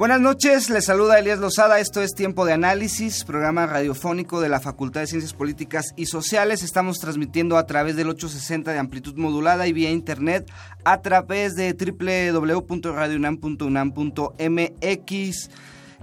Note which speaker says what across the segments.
Speaker 1: Buenas noches, les saluda Elías Lozada, esto es Tiempo de Análisis, programa radiofónico de la Facultad de Ciencias Políticas y Sociales. Estamos transmitiendo a través del 860 de amplitud modulada y vía internet a través de www.radiounam.unam.mx.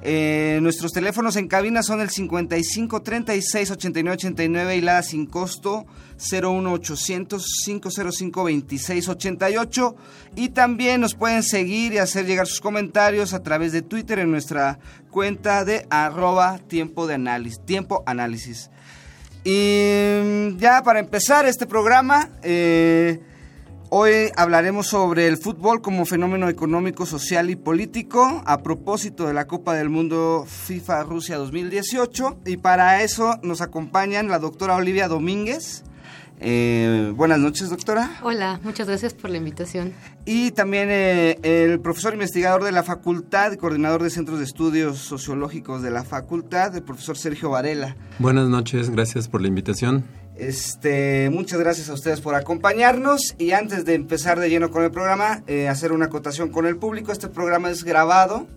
Speaker 1: Eh, nuestros teléfonos en cabina son el 55 36 89 89 y la sin costo 01800 505 26 88 y también nos pueden seguir y hacer llegar sus comentarios a través de Twitter en nuestra cuenta de arroba tiempo de análisis tiempo análisis. Y mm, ya para empezar este programa eh, Hoy hablaremos sobre el fútbol como fenómeno económico, social y político a propósito de la Copa del Mundo FIFA Rusia 2018 y para eso nos acompañan la doctora Olivia Domínguez. Eh, buenas noches, doctora.
Speaker 2: Hola, muchas gracias por la invitación.
Speaker 1: Y también eh, el profesor investigador de la facultad coordinador de centros de estudios sociológicos de la facultad, el profesor Sergio Varela.
Speaker 3: Buenas noches, gracias por la invitación.
Speaker 1: Este, muchas gracias a ustedes por acompañarnos y antes de empezar de lleno con el programa, eh, hacer una acotación con el público. Este programa es grabado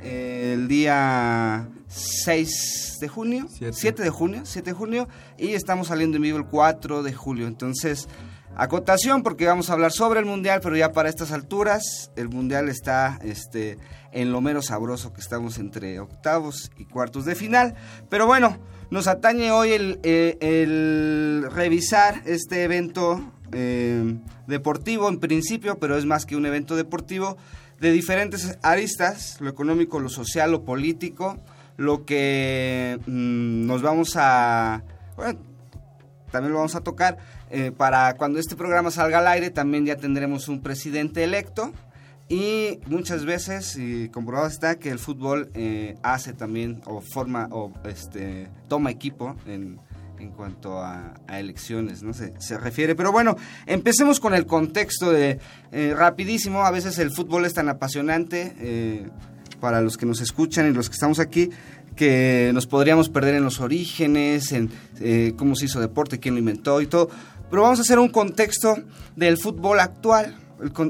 Speaker 1: eh, el día 6 de junio, 7. de junio, 7 de junio y estamos saliendo en vivo el 4 de julio. Entonces, acotación porque vamos a hablar sobre el mundial, pero ya para estas alturas el mundial está este en lo menos sabroso que estamos entre octavos y cuartos de final. Pero bueno, nos atañe hoy el, eh, revisar este evento eh, deportivo en principio, pero es más que un evento deportivo, de diferentes aristas, lo económico, lo social, lo político, lo que mm, nos vamos a... Bueno, también lo vamos a tocar. Eh, para cuando este programa salga al aire, también ya tendremos un presidente electo y muchas veces, y comprobado está, que el fútbol eh, hace también, o forma, o este, toma equipo en, en cuanto a, elecciones, ¿no? Se, se, refiere. Pero bueno, empecemos con el contexto de, eh, rapidísimo, a veces el fútbol es tan apasionante eh, para los que nos escuchan y los que estamos aquí, que nos podríamos perder en los orígenes, en cómo se hizo deporte, quién lo inventó y todo. Pero vamos a hacer un contexto del fútbol actual,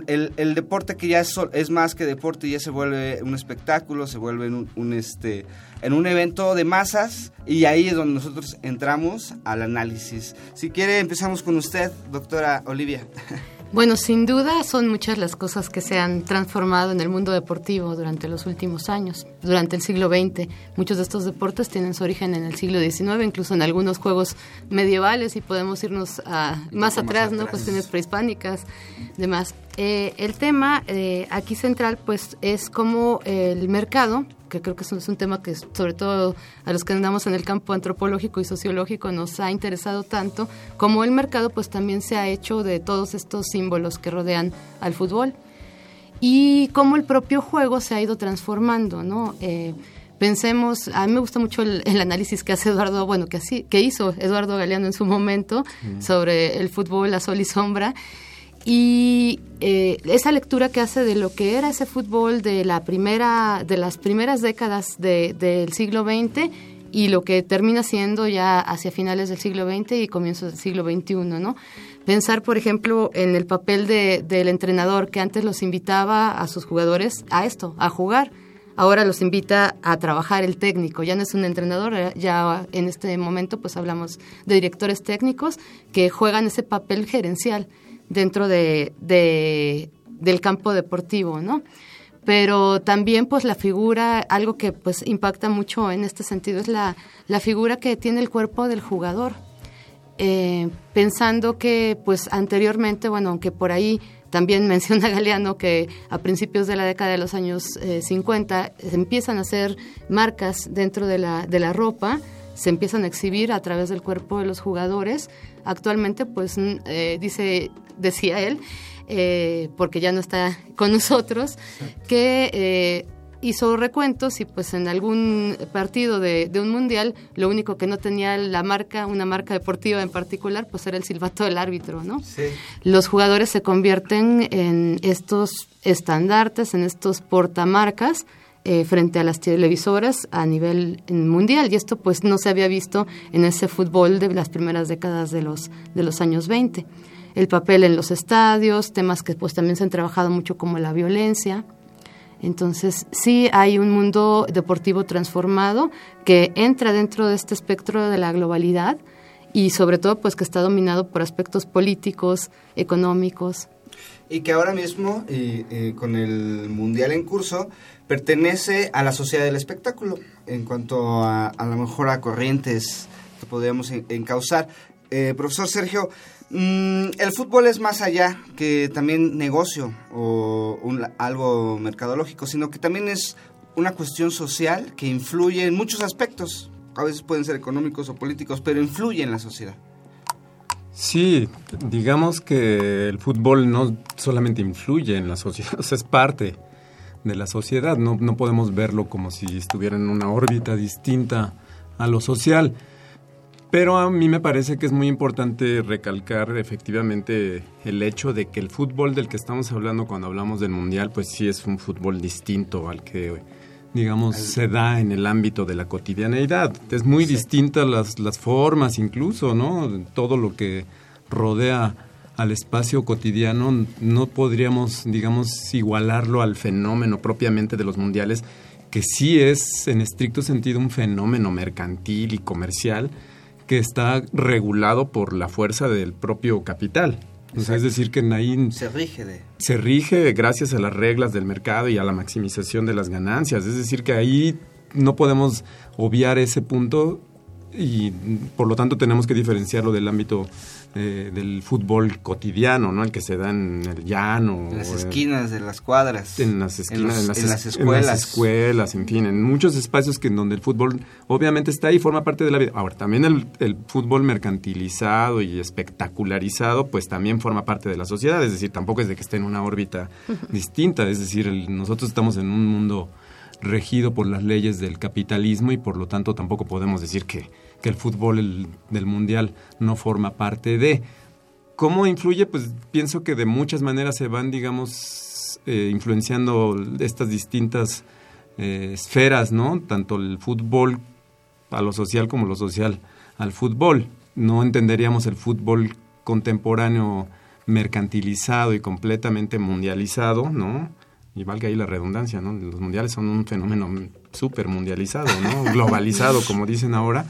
Speaker 1: el, el, deporte que ya es, es, más que deporte, ya se vuelve un espectáculo, se vuelve un, este, en un evento de masas y ahí es donde nosotros entramos al análisis. Si quiere, empezamos con usted, doctora Olivia.
Speaker 2: Bueno, sin duda son muchas las cosas que se han transformado en el mundo deportivo durante los últimos años, durante el siglo XX. Muchos de estos deportes tienen su origen en el siglo XIX, incluso en algunos juegos medievales y podemos irnos a, más, atrás, ¿no? Cuestiones prehispánicas, demás. Eh, el tema eh, aquí central, pues, es cómo el mercado que creo que es un tema que sobre todo a los que andamos en el campo antropológico y sociológico nos ha interesado tanto, como el mercado pues también se ha hecho de todos estos símbolos que rodean al fútbol. Y cómo el propio juego se ha ido transformando, ¿no? Eh, pensemos, a mí me gusta mucho el, análisis que hace Eduardo, bueno, que, así, que hizo Eduardo Galeano en su momento sobre el fútbol a sol y sombra, y eh, esa lectura que hace de lo que era ese fútbol de la primera de las primeras décadas del siglo XX y lo que termina siendo ya hacia finales del siglo XX y comienzos del siglo XXI, ¿no? Pensar, por ejemplo, en el papel de, del entrenador que antes los invitaba a sus jugadores a esto, a jugar. Ahora los invita a trabajar el técnico. Ya no es un entrenador, ya en este momento pues hablamos de directores técnicos que juegan ese papel gerencial dentro de, del campo deportivo, ¿no? pero también pues la figura, algo que pues impacta mucho en este sentido es la, la figura que tiene el cuerpo del jugador. Eh, pensando que pues anteriormente, bueno, aunque por ahí también menciona Galeano que a principios de la década de los años 50 eh, se empiezan a hacer marcas dentro de la, de la ropa, se empiezan a exhibir a través del cuerpo de los jugadores. Actualmente, pues, eh, dice, decía él, eh, porque ya no está con nosotros, que hizo recuentos y pues en algún partido de, un mundial lo único que no tenía la marca, una marca deportiva en particular, pues era el silbato del árbitro, ¿no? Los jugadores se convierten en estos estandartes, en estos portamarcas eh, frente a las televisoras a nivel mundial y esto pues no se había visto en ese fútbol de las primeras décadas de los, de los años 20. El papel en los estadios, temas que pues también se han trabajado mucho como la violencia, entonces, sí hay un mundo deportivo transformado que entra dentro de este espectro de la globalidad y sobre todo pues que está dominado por aspectos políticos, económicos.
Speaker 1: Y que ahora mismo, con el Mundial en curso, pertenece a la sociedad del espectáculo en cuanto a, a lo mejor a corrientes que podríamos encauzar. Eh, profesor Sergio, Mm, el fútbol es más allá que también negocio o algo mercadológico, sino que también es una cuestión social que influye en muchos aspectos. A veces pueden ser económicos o políticos, pero influye en la sociedad.
Speaker 3: Sí, digamos que el fútbol no solamente influye en la sociedad, es parte de la sociedad. No, no podemos verlo como si estuviera en una órbita distinta a lo social. Pero a mí me parece que es muy importante recalcar efectivamente el hecho de que el fútbol del que estamos hablando cuando hablamos del Mundial, pues sí es un fútbol distinto al que, digamos, se da en el ámbito de la cotidianeidad. Es muy distinta las, las formas incluso, ¿no? Todo lo que rodea al espacio cotidiano, no podríamos, digamos, igualarlo al fenómeno propiamente de los mundiales, que sí es en estricto sentido un fenómeno mercantil y comercial, que está regulado por la fuerza del propio capital. es decir, que ahí
Speaker 1: se rige
Speaker 3: se rige gracias a las reglas del mercado y a la maximización de las ganancias. Es decir, que ahí no podemos obviar ese punto y por lo tanto tenemos que diferenciarlo del ámbito eh, del fútbol cotidiano, ¿no? El que se da en el llano.
Speaker 1: En las esquinas de las cuadras.
Speaker 3: En las esquinas, en, las, escuelas. En las escuelas, en fin, en muchos espacios que en donde el fútbol obviamente está ahí y forma parte de la vida. Ahora, también el, el fútbol mercantilizado y espectacularizado, pues también forma parte de la sociedad, es decir, tampoco es de que esté en una órbita distinta, es decir, nosotros estamos en un mundo regido por las leyes del capitalismo y por lo tanto tampoco podemos decir que, el fútbol del mundial no forma parte de. ¿Cómo influye? Pues pienso que de muchas maneras se van, digamos, eh, influenciando estas distintas eh, esferas, ¿no? Tanto el fútbol a lo social como lo social al fútbol. No entenderíamos el fútbol contemporáneo mercantilizado y completamente mundializado, ¿no? Y valga ahí la redundancia, ¿no? Los mundiales son un fenómeno súper mundializado, ¿no? Globalizado, como dicen ahora.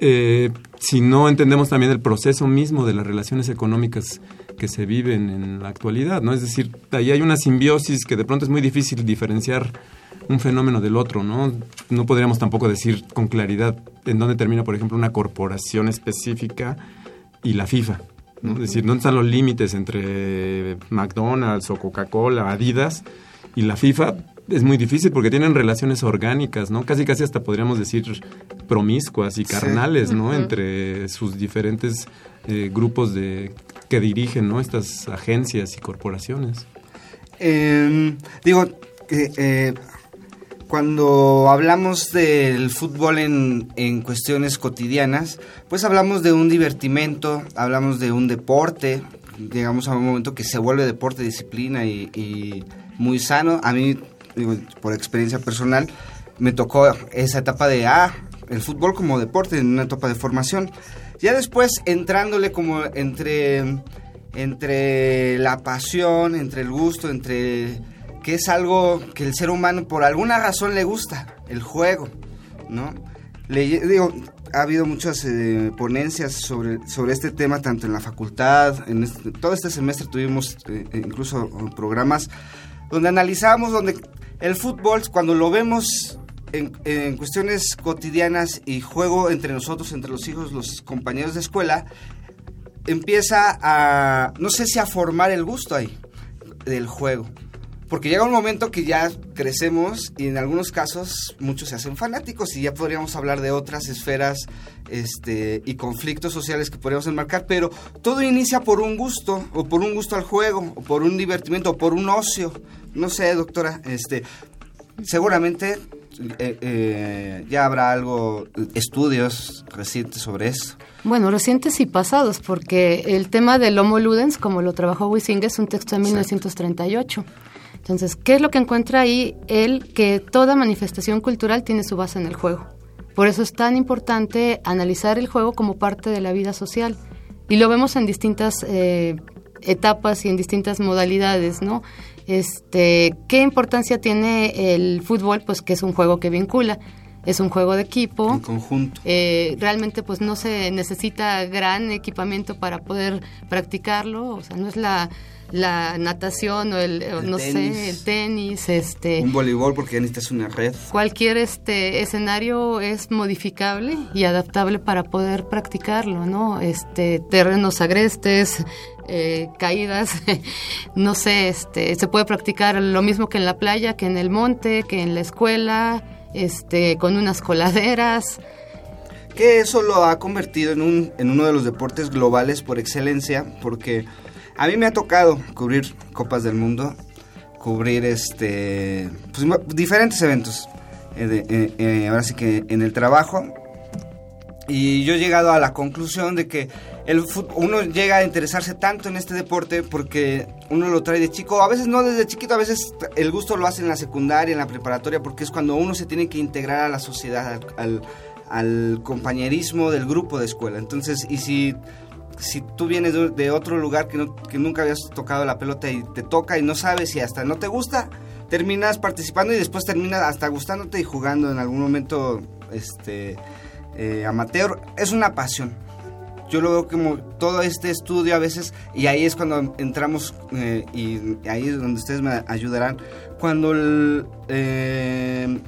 Speaker 3: Eh, si no entendemos también el proceso mismo de las relaciones económicas que se viven en la actualidad, ¿no? Es decir, ahí hay una simbiosis que de pronto es muy difícil diferenciar un fenómeno del otro, ¿no? No podríamos tampoco decir con claridad en dónde termina, por ejemplo, una corporación específica y la FIFA, ¿no? Es decir, ¿dónde están los límites entre McDonald's o Coca-Cola, Adidas? Y la FIFA es muy difícil porque tienen relaciones orgánicas, ¿no? Casi casi hasta podríamos decir promiscuas y carnales, ¿no? Entre sus diferentes eh, grupos de que dirigen, ¿no? Estas agencias y corporaciones.
Speaker 1: Em, digo, eh, cuando hablamos del fútbol en, en, cuestiones cotidianas, pues hablamos de un divertimento, hablamos de un deporte, llegamos a un momento que se vuelve deporte, disciplina y muy sano. A mí, digo, por experiencia personal, me tocó esa etapa de, ah, el fútbol como deporte, en una etapa de formación. Ya después, entrándole como entre, entre la pasión, entre el gusto, entre que es algo que el ser humano por alguna razón le gusta, el juego, ¿no? Le, digo, ha habido muchas eh, ponencias sobre, sobre este tema, tanto en la facultad, en este, todo este semestre tuvimos eh, incluso programas donde analizamos, donde el fútbol, cuando lo vemos en, en, cuestiones cotidianas y juego entre nosotros, entre los hijos, los compañeros de escuela, empieza a, no sé si a formar el gusto ahí del juego. Porque llega un momento que ya crecemos y en algunos casos muchos se hacen fanáticos y ya podríamos hablar de otras esferas este, y conflictos sociales que podríamos enmarcar, pero todo inicia por un gusto, o por un gusto al juego, o por un divertimento, o por un ocio. No sé, doctora, este, seguramente eh, eh, ya habrá algo, estudios recientes sobre eso.
Speaker 2: Bueno, recientes y pasados, porque el tema del Homo Ludens, como lo trabajó Wissing, es un texto de 1938. Entonces, ¿qué es lo que encuentra ahí? Él que toda manifestación cultural tiene su base en el juego. Por eso es tan importante analizar el juego como parte de la vida social. Y lo vemos en distintas eh, etapas y en distintas modalidades, ¿no? Este, ¿Qué importancia tiene el fútbol? Pues que es un juego que vincula es un juego de equipo.
Speaker 1: En conjunto.
Speaker 2: Eh, realmente pues no se necesita gran equipamiento para poder practicarlo, o sea, no es la la natación o el, no sé el tenis este
Speaker 1: un voleibol porque ya necesitas una red.
Speaker 2: cualquier este escenario es modificable y adaptable para poder practicarlo no este terrenos agrestes eh, caídas no sé este se puede practicar lo mismo que en la playa que en el monte que en la escuela este con unas coladeras.
Speaker 1: Que eso lo ha convertido en un en uno de los deportes globales por excelencia porque a mí me ha tocado cubrir Copas del Mundo, cubrir este pues, diferentes eventos. Eh, eh, eh, ahora sí que en el trabajo. Y yo he llegado a la conclusión de que el uno llega a interesarse tanto en este deporte porque uno lo trae de chico, a veces no desde chiquito, a veces el gusto lo hace en la secundaria, en la preparatoria, porque es cuando uno se tiene que integrar a la sociedad, al, al compañerismo del grupo de escuela. Entonces, y si si tú vienes de, otro lugar que, que nunca habías tocado la pelota y te toca y no sabes si hasta no te gusta, terminas participando y después terminas hasta gustándote y jugando en algún momento este eh, amateur. Es una pasión. Yo lo veo como todo este estudio a veces, y ahí es cuando entramos, eh, y ahí es donde ustedes me ayudarán, cuando el, eh,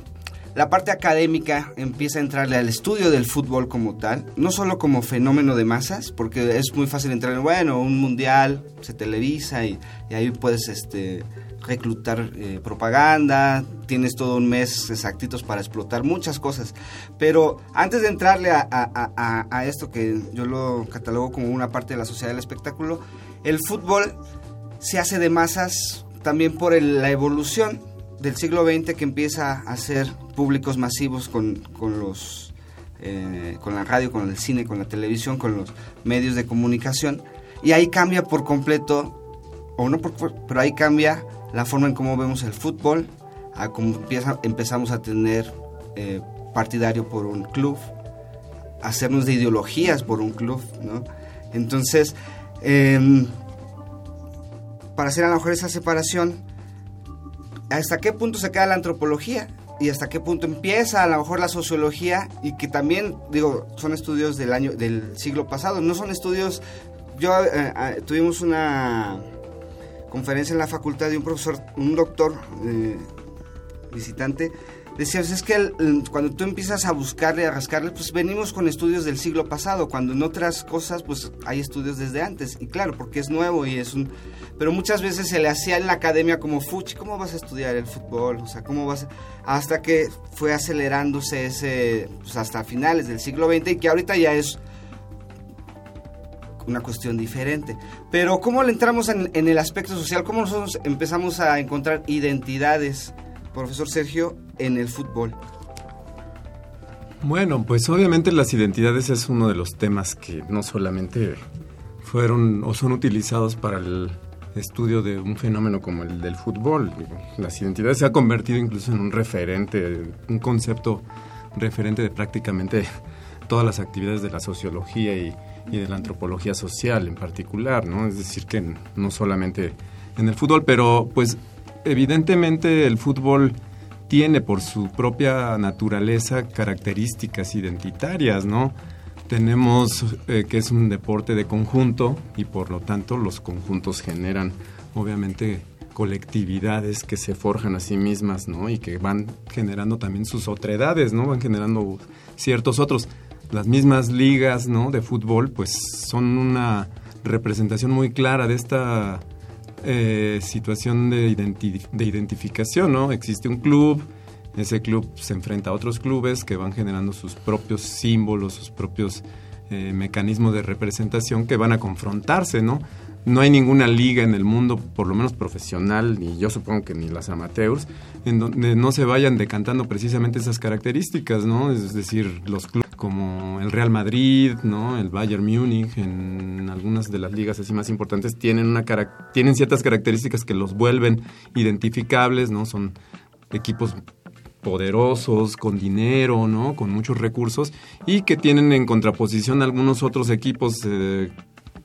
Speaker 1: la parte académica empieza a entrarle al estudio del fútbol como tal, no solo como fenómeno de masas, porque es muy fácil entrar en, bueno, un mundial se televisa y, ahí puedes este, reclutar eh, propaganda, tienes todo un mes exactitos para explotar muchas cosas. Pero antes de entrarle a, esto que yo lo catalogo como una parte de la sociedad del espectáculo, el fútbol se hace de masas también por la evolución del siglo XX que empieza a hacer públicos masivos con, con los eh, con la radio, con el cine, con la televisión, con los medios de comunicación y ahí cambia por completo o no pero ahí cambia la forma en cómo vemos el fútbol, cómo empieza, empezamos a tener eh, partidario por un club, hacernos de ideologías por un club. Entonces, em, para hacer a lo mejor esa separación, hasta qué punto se queda la antropología y hasta qué punto empieza a lo mejor la sociología y que también digo son estudios del año del siglo pasado no son estudios yo eh, eh, tuvimos una conferencia en la facultad de un profesor un doctor eh, visitante decías, es que cuando tú empiezas a buscarle, a rascarle, pues venimos con estudios del siglo pasado, cuando en otras cosas pues hay estudios desde antes. Y claro, porque es nuevo y es un... Pero muchas veces se le hacía en la academia como, fuchi, ¿cómo vas a estudiar el fútbol? O sea, ¿cómo vas Hasta que fue acelerándose ese, pues hasta finales del siglo XX y que ahorita ya es una cuestión diferente. Pero ¿cómo le entramos en, en el aspecto social? ¿Cómo nosotros empezamos a encontrar identidades? Profesor Sergio, en el fútbol?
Speaker 3: Bueno, pues obviamente las identidades es uno de los temas que no solamente fueron o son utilizados para el estudio de un fenómeno como el del fútbol. Las identidades se ha convertido incluso en un referente, un concepto referente de prácticamente todas las actividades de la sociología y, y de la antropología social en particular, ¿no? Es decir, que no solamente en el fútbol, pero pues evidentemente el fútbol tiene por su propia naturaleza características identitarias, ¿no? Tenemos eh, que es un deporte de conjunto y por lo tanto los conjuntos generan obviamente colectividades que se forjan a sí mismas, ¿no? Y que van generando también sus otredades, ¿no? Van generando ciertos otros. Las mismas ligas, ¿no? De fútbol, pues son una representación muy clara de esta eh, situación de, de identificación, ¿no? Existe un club, ese club se enfrenta a otros clubes que van generando sus propios símbolos, sus propios eh, mecanismos de representación que van a confrontarse, ¿no? No hay ninguna liga en el mundo, por lo menos profesional, ni yo supongo que ni las amateurs, en donde no se vayan decantando precisamente esas características, ¿no? Es decir, los clubes como el Real Madrid, ¿no? El Bayern Múnich, en algunas de las ligas así más importantes tienen una tienen ciertas características que los vuelven identificables, ¿no? Son equipos poderosos, con dinero, ¿no? Con muchos recursos y que tienen en contraposición algunos otros equipos eh,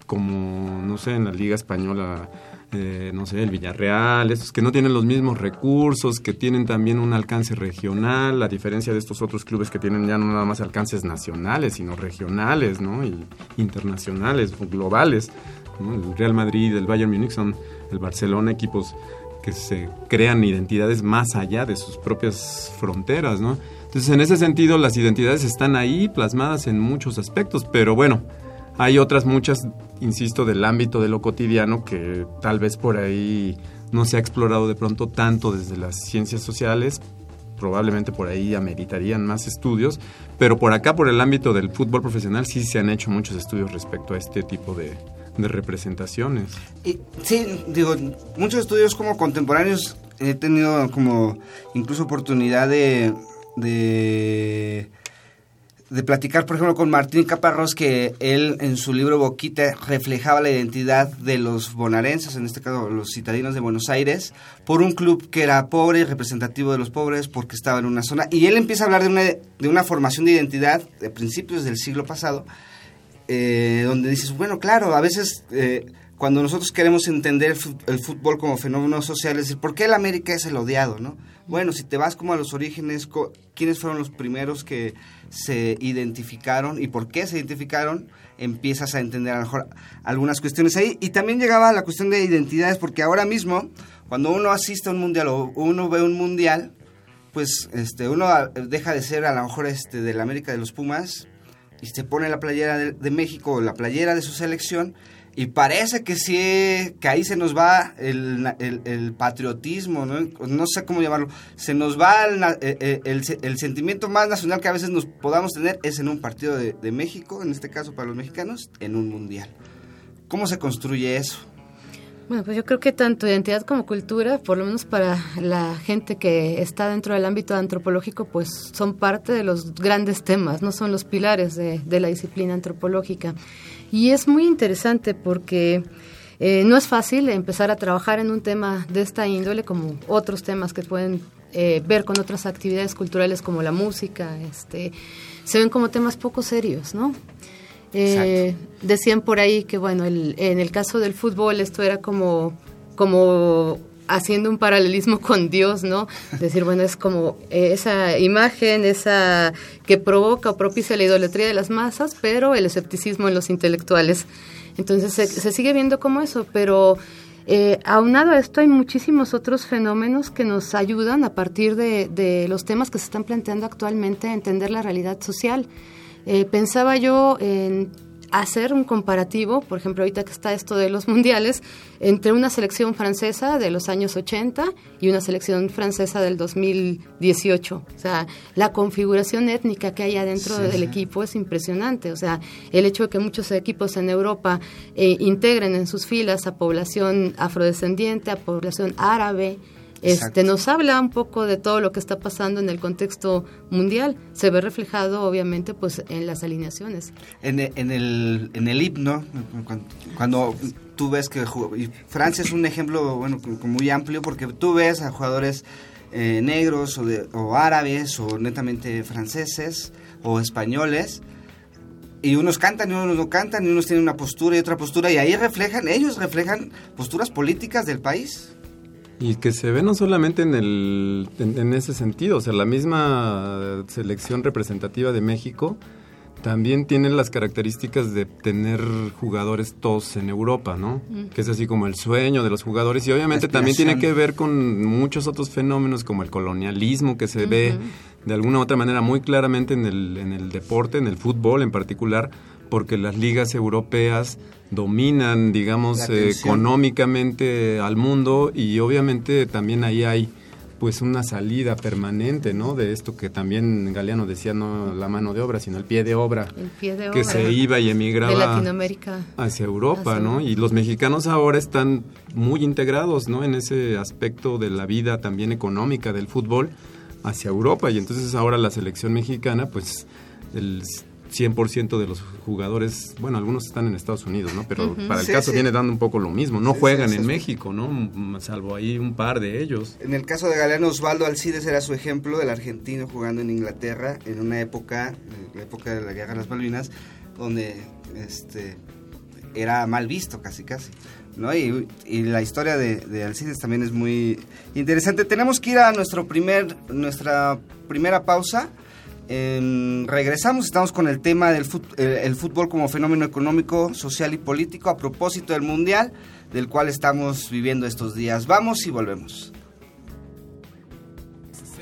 Speaker 3: como, no sé, en la Liga Española, eh, no sé, el Villarreal, estos que no tienen los mismos recursos, que tienen también un alcance regional, a diferencia de estos otros clubes que tienen ya no nada más alcances nacionales, sino regionales, ¿no? Y internacionales, globales. El Real Madrid, el Bayern Múnich son el Barcelona, equipos que se crean identidades más allá de sus propias fronteras. Entonces, en ese sentido, las identidades están ahí plasmadas en muchos aspectos, pero bueno, hay otras muchas, insisto, del ámbito de lo cotidiano que tal vez por ahí no se ha explorado de pronto tanto desde las ciencias sociales, probablemente por ahí ameritarían más estudios, pero por acá, por el ámbito del fútbol profesional, sí se han hecho muchos estudios respecto a este tipo de, representaciones.
Speaker 1: Sí, digo, muchos estudios como contemporáneos he tenido como incluso oportunidad de, de platicar, por ejemplo, con Martín Caparrós, que él en su libro Boquita reflejaba la identidad de los bonaerenses, en este caso los citadinos de Buenos Aires, por un club que era pobre, representativo de los pobres, porque estaba en una zona. Y él empieza a hablar de una, de una formación de identidad de principios del siglo pasado, eh, donde dices, bueno, claro, a veces eh, cuando nosotros queremos entender el fútbol como fenómeno social, es decir, ¿por qué el América es el odiado, no? Bueno, si te vas como a los orígenes, ¿quiénes fueron los primeros que se identificaron y por qué se identificaron? Empiezas a entender a lo mejor algunas cuestiones ahí. Y también llegaba la cuestión de identidades, porque ahora mismo, cuando uno asiste a un mundial o uno ve un mundial, pues este, uno deja de ser a lo mejor este, de la América de los Pumas y se pone la playera de, México, la playera de su selección, y parece que sí, que ahí se nos va el, patriotismo, ¿no? ¿no? sé cómo llamarlo, se nos va eh, eh, el, sentimiento más nacional que a veces nos podamos tener es en un partido de México, en este caso para los mexicanos, en un mundial. ¿Cómo se construye eso?
Speaker 2: Bueno, pues yo creo que tanto identidad como cultura, por lo menos para la gente que está dentro del ámbito antropológico, pues son parte de los grandes temas, no son los pilares de, la disciplina antropológica. Y es muy interesante porque eh, no es fácil empezar a trabajar en un tema de esta índole como otros temas que pueden eh, ver con otras actividades culturales como la música, este, se ven como temas poco serios, ¿no? Eh, decían por ahí que, bueno, en el caso del fútbol esto era como, como haciendo un paralelismo con Dios, ¿no? Decir, bueno, es como esa imagen, esa que provoca o propicia la idolatría de las masas, pero el escepticismo en los intelectuales. Entonces se, sigue viendo como eso, pero eh, aunado a esto hay muchísimos otros fenómenos que nos ayudan a partir de, los temas que se están planteando actualmente a entender la realidad social. Eh, pensaba yo en hacer un comparativo, por ejemplo, ahorita que está esto de los mundiales, entre una selección francesa de los años 80 y una selección francesa del 2018. O sea, la configuración étnica que hay adentro del equipo es impresionante. O sea, el hecho de que muchos equipos en Europa eh, integren en sus filas a población afrodescendiente, a población árabe, este, nos habla un poco de todo lo que está pasando en el contexto mundial. Se ve reflejado, obviamente, pues en las alineaciones.
Speaker 1: En, en, el, en el himno, cuando, tú ves que Francia es un ejemplo bueno muy amplio porque tú ves a jugadores eh, negros o, de, o árabes o netamente franceses o españoles y unos cantan y unos no cantan y unos tienen una postura y otra postura y ahí reflejan, ellos reflejan posturas políticas del país.
Speaker 3: Y que se ve no solamente en, el, en, ese sentido, o sea, la misma selección representativa de México también tiene las características de tener jugadores todos en Europa, ¿no? Que es así como el sueño de los jugadores y obviamente también tiene que ver con muchos otros fenómenos como el colonialismo que se ve de alguna u otra manera muy claramente en el, en el deporte, en el fútbol en particular, porque las ligas europeas dominan, digamos, económicamente al mundo y obviamente también ahí hay pues una salida permanente, ¿no? De esto que también Galeano decía, no la mano de obra, sino el pie de obra, que se iba y emigraba
Speaker 2: de Latinoamérica
Speaker 3: hacia Europa, ¿no? Y los mexicanos ahora están muy integrados, ¿no? En ese aspecto de la vida también económica del fútbol hacia Europa y entonces ahora la selección mexicana, pues el 100% de los jugadores, bueno, algunos están en Estados Unidos, ¿no? Pero para el caso viene dando un poco lo mismo. No juegan en México, ¿no? Salvo ahí un par de ellos.
Speaker 1: En el caso de Galeano Osvaldo Alcides era su ejemplo, del argentino jugando en Inglaterra en una época, la época de la Guerra de las Malvinas, donde este era mal visto casi casi. ¿no? Y, la historia de, de, Alcides también es muy interesante. Tenemos que ir a nuestro primer, nuestra primera pausa regresamos, estamos con el tema del el fútbol como fenómeno económico, social y político a propósito del Mundial, del cual estamos viviendo estos días. Vamos y volvemos.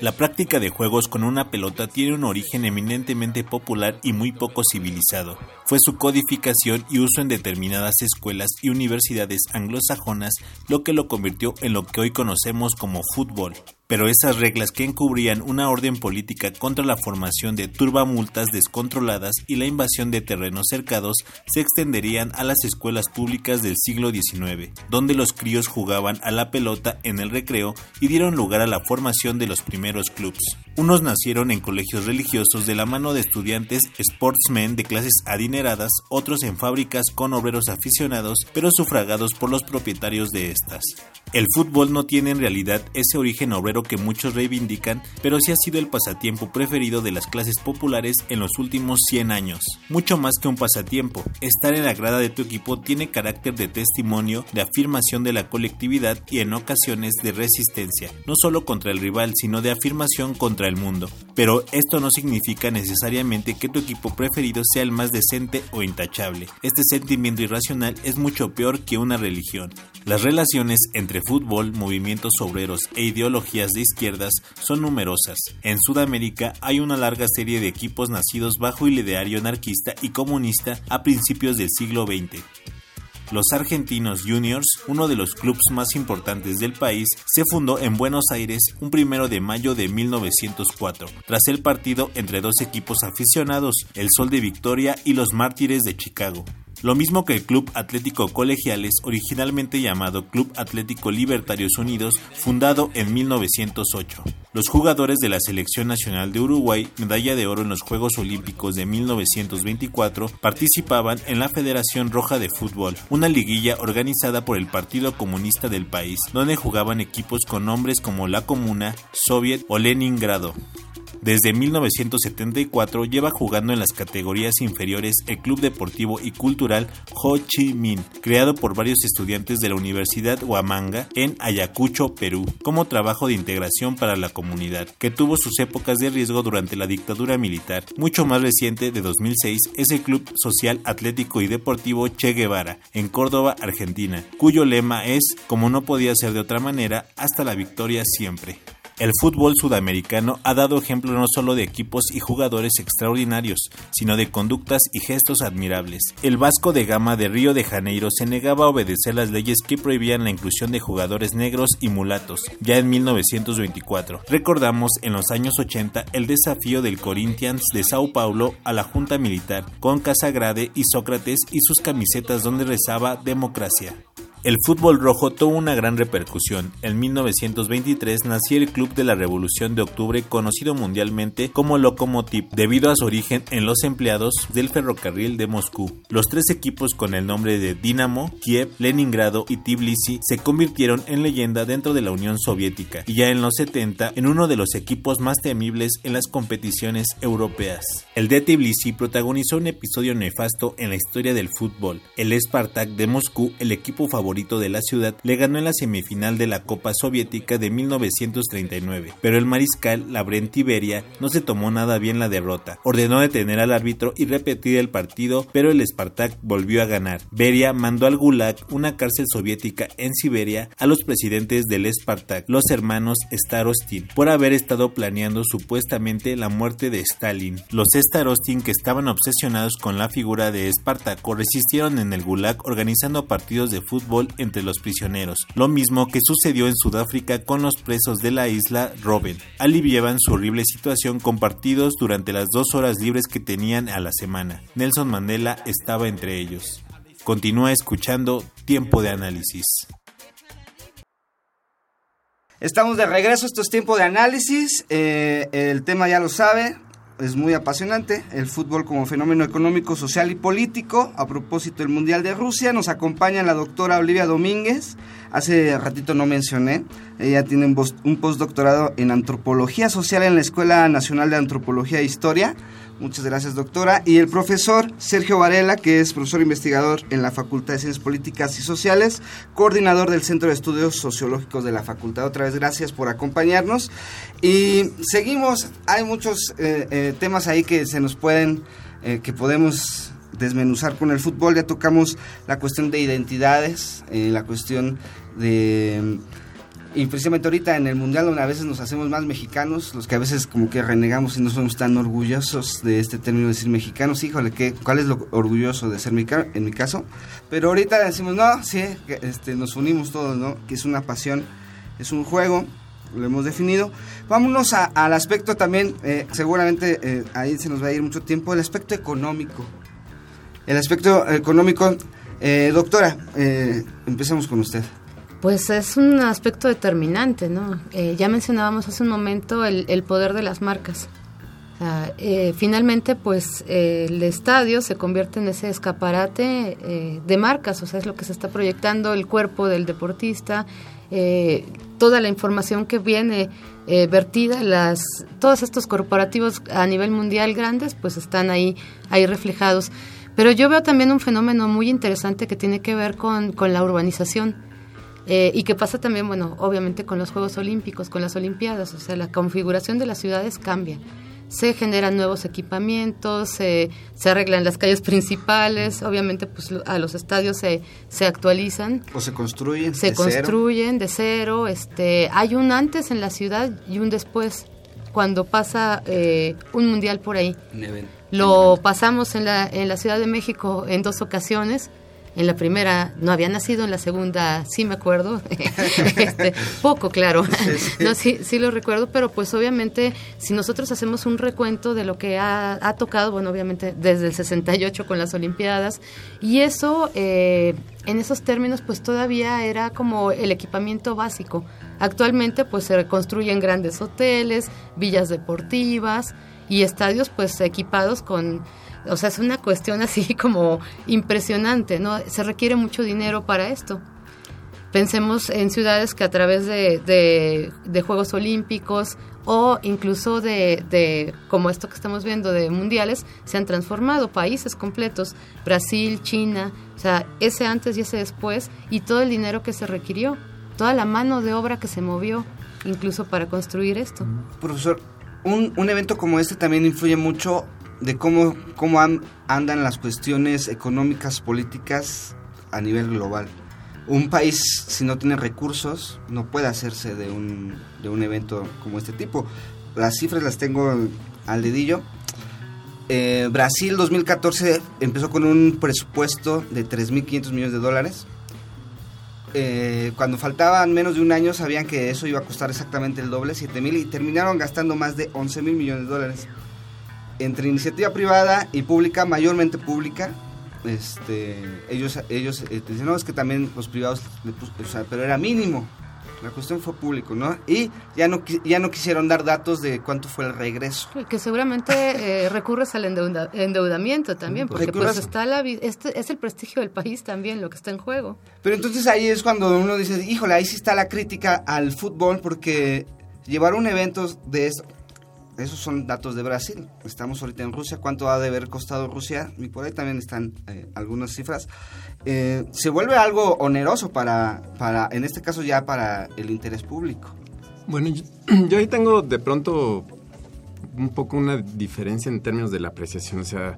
Speaker 4: La práctica de juegos con una pelota tiene un origen eminentemente popular y muy poco civilizado. Fue su codificación y uso en determinadas escuelas y universidades anglosajonas lo que lo convirtió en lo que hoy conocemos como fútbol pero esas reglas que encubrían una orden política contra la formación de turbamultas descontroladas y la invasión de terrenos cercados se extenderían a las escuelas públicas del siglo XIX, donde los críos jugaban a la pelota en el recreo y dieron lugar a la formación de los primeros clubs. Unos nacieron en colegios religiosos de la mano de estudiantes sportsmen de clases adineradas, otros en fábricas con obreros aficionados, pero sufragados por los propietarios de estas. El fútbol no tiene en realidad ese origen obrero que muchos reivindican, pero sí ha sido el pasatiempo preferido de las clases populares en los últimos 100 años. Mucho más que un pasatiempo, estar en la grada de tu equipo tiene carácter de testimonio, de afirmación de la colectividad y en ocasiones de resistencia, no solo contra el rival, sino de afirmación contra el mundo. Pero esto no significa necesariamente que tu equipo preferido sea el más decente o intachable. Este sentimiento irracional es mucho peor que una religión. Las relaciones entre fútbol, movimientos obreros e ideologías de izquierdas son numerosas. En Sudamérica hay una larga serie de equipos nacidos bajo el ideario anarquista y comunista a principios del siglo XX. Los Argentinos Juniors, uno de los clubes más importantes del país, se fundó en Buenos Aires un primero de mayo de 1904, tras el partido entre dos equipos aficionados, el Sol de Victoria y los Mártires de Chicago lo mismo que el Club Atlético Colegiales, originalmente llamado Club Atlético Libertarios Unidos, fundado en 1908. Los jugadores de la Selección Nacional de Uruguay, medalla de oro en los Juegos Olímpicos de 1924, participaban en la Federación Roja de Fútbol, una liguilla organizada por el Partido Comunista del país, donde jugaban equipos con nombres como La Comuna, Soviet o Leningrado. Desde 1974 lleva jugando en las categorías inferiores el Club Deportivo y Cultural Ho Chi Minh, creado por varios estudiantes de la Universidad Huamanga en Ayacucho, Perú, como trabajo de integración para la comunidad, que tuvo sus épocas de riesgo durante la dictadura militar. Mucho más reciente, de 2006, es el Club Social Atlético y Deportivo Che Guevara, en Córdoba, Argentina, cuyo lema es, como no podía ser de otra manera, hasta la victoria siempre. El fútbol sudamericano ha dado ejemplo no solo de equipos y jugadores extraordinarios, sino de conductas y gestos admirables. El Vasco de Gama de Río de Janeiro se negaba a obedecer las leyes que prohibían la inclusión de jugadores negros y mulatos, ya en 1924. Recordamos en los años 80 el desafío del Corinthians de Sao Paulo a la Junta Militar con Casagrade y Sócrates y sus camisetas donde rezaba democracia. El fútbol rojo tuvo una gran repercusión. En 1923 nació el Club de la Revolución de Octubre, conocido mundialmente como Lokomotiv, debido a su origen en los empleados del ferrocarril de Moscú. Los tres equipos con el nombre de Dinamo, Kiev, Leningrado y Tbilisi se convirtieron en leyenda dentro de la Unión Soviética y ya en los 70 en uno de los equipos más temibles en las competiciones europeas. El de Tbilisi protagonizó un episodio nefasto en la historia del fútbol. El Spartak de Moscú, el equipo favorito de la ciudad, le ganó en la semifinal de la Copa Soviética de 1939, pero el mariscal Lavrenti Beria no se tomó nada bien la derrota. Ordenó detener al árbitro y repetir el partido, pero el Spartak volvió a ganar. Beria mandó al Gulag, una cárcel soviética en Siberia, a los presidentes del Spartak, los hermanos Starostin, por haber estado planeando supuestamente la muerte de Stalin. Los Starostin, que estaban obsesionados con la figura de Espartaco, resistieron en el Gulag organizando partidos de fútbol entre los prisioneros, lo mismo que sucedió en Sudáfrica con los presos de la isla Robben. Aliviaban su horrible situación con partidos durante las dos horas libres que tenían a la semana. Nelson Mandela estaba entre ellos. Continúa escuchando Tiempo de Análisis.
Speaker 1: Estamos de regreso, esto es tiempo de análisis, eh, el tema ya lo sabe, es muy apasionante, el fútbol como fenómeno económico, social y político. A propósito del Mundial de Rusia, nos acompaña la doctora Olivia Domínguez. Hace ratito no mencioné, ella tiene un postdoctorado en antropología social en la Escuela Nacional de Antropología e Historia Muchas gracias, doctora. Y el profesor Sergio Varela, que es profesor investigador en la Facultad de Ciencias Políticas y Sociales, coordinador del Centro de Estudios Sociológicos de la Facultad. Otra vez, gracias por acompañarnos. Y seguimos, hay muchos eh, eh, temas ahí que se nos pueden, eh, que podemos desmenuzar con el fútbol. Ya tocamos la cuestión de identidades, la cuestión de y precisamente ahorita en el Mundial donde a veces nos hacemos más mexicanos, los que a veces como que renegamos y no somos tan orgullosos de este término de decir mexicanos, híjole, ¿qué, ¿cuál es lo orgulloso de ser mexicano en mi caso? Pero ahorita decimos, no, sí, este, nos unimos todos, ¿no? Que es una pasión, es un juego, lo hemos definido. Vámonos al aspecto también, eh, seguramente eh, ahí se nos va a ir mucho tiempo, el aspecto económico. El aspecto económico, eh, doctora, empecemos con usted.
Speaker 2: Pues es un aspecto determinante, ¿no? Eh, ya mencionábamos hace un momento el, poder de las marcas. Eh, finalmente, pues el estadio se convierte en ese escaparate eh, de marcas, o sea, es lo que se está proyectando, el cuerpo del deportista, toda la información que viene vertida, las, todos estos corporativos a nivel mundial grandes, pues están ahí, ahí reflejados. Pero yo veo también un fenómeno muy interesante que tiene que ver con, con la urbanización eh, y que pasa también, bueno, obviamente con los Juegos Olímpicos, con las Olimpiadas, o sea, la configuración de las ciudades cambia. Se generan nuevos equipamientos, se, se arreglan las calles principales, obviamente pues a los estadios se, se actualizan.
Speaker 1: O se construyen.
Speaker 2: Se construyen de cero. Este, hay un antes en la ciudad y un después cuando pasa eh, un mundial por ahí. Lo pasamos en la, en la Ciudad de México en dos ocasiones en la primera no había nacido, en la segunda sí me acuerdo, este, poco claro, no sí, sí lo recuerdo, pero pues obviamente si nosotros hacemos un recuento de lo que ha, tocado, bueno, obviamente desde el 68 con las Olimpiadas, y eso eh, en esos términos pues todavía era como el equipamiento básico. Actualmente pues se reconstruyen grandes hoteles, villas deportivas y estadios pues equipados con o sea, es una cuestión así como impresionante, ¿no? Se requiere mucho dinero para esto. Pensemos en ciudades que a través de, de, Juegos Olímpicos o incluso de, de, como esto que estamos viendo, de mundiales, se han transformado países completos, Brasil, China, o sea, ese antes y ese después, y todo el dinero que se requirió, toda la mano de obra que se movió, incluso para construir esto.
Speaker 1: Profesor, un, un evento como este también influye mucho de cómo, cómo andan las cuestiones económicas, políticas a nivel global. Un país, si no tiene recursos, no puede hacerse de un, de un evento como este tipo. Las cifras las tengo al dedillo. Eh, Brasil 2014 empezó con un presupuesto de 3.500 millones de dólares. Eh, cuando faltaban menos de un año sabían que eso iba a costar exactamente el doble, 7.000, y terminaron gastando más de 11.000 millones de dólares entre iniciativa privada y pública, mayormente pública, este, ellos, ellos eh, dicen, no, es que también los privados, o sea, pero era mínimo. La cuestión fue público, ¿no? Y ya no, ya no quisieron dar datos de cuánto fue el regreso.
Speaker 2: Que seguramente eh, recurres al endeudamiento también, porque pues está la, este es el prestigio del país también lo que está en juego.
Speaker 1: Pero entonces ahí es cuando uno dice, híjole, ahí sí está la crítica al fútbol, porque llevar un evento de eso, esos son datos de Brasil. Estamos ahorita en Rusia. ¿Cuánto ha de haber costado Rusia? Y por ahí también están eh, algunas cifras. Eh, se vuelve algo oneroso para, para, en este caso ya para el interés público.
Speaker 3: Bueno, yo, ahí tengo de pronto un poco una diferencia en términos de la apreciación. O sea,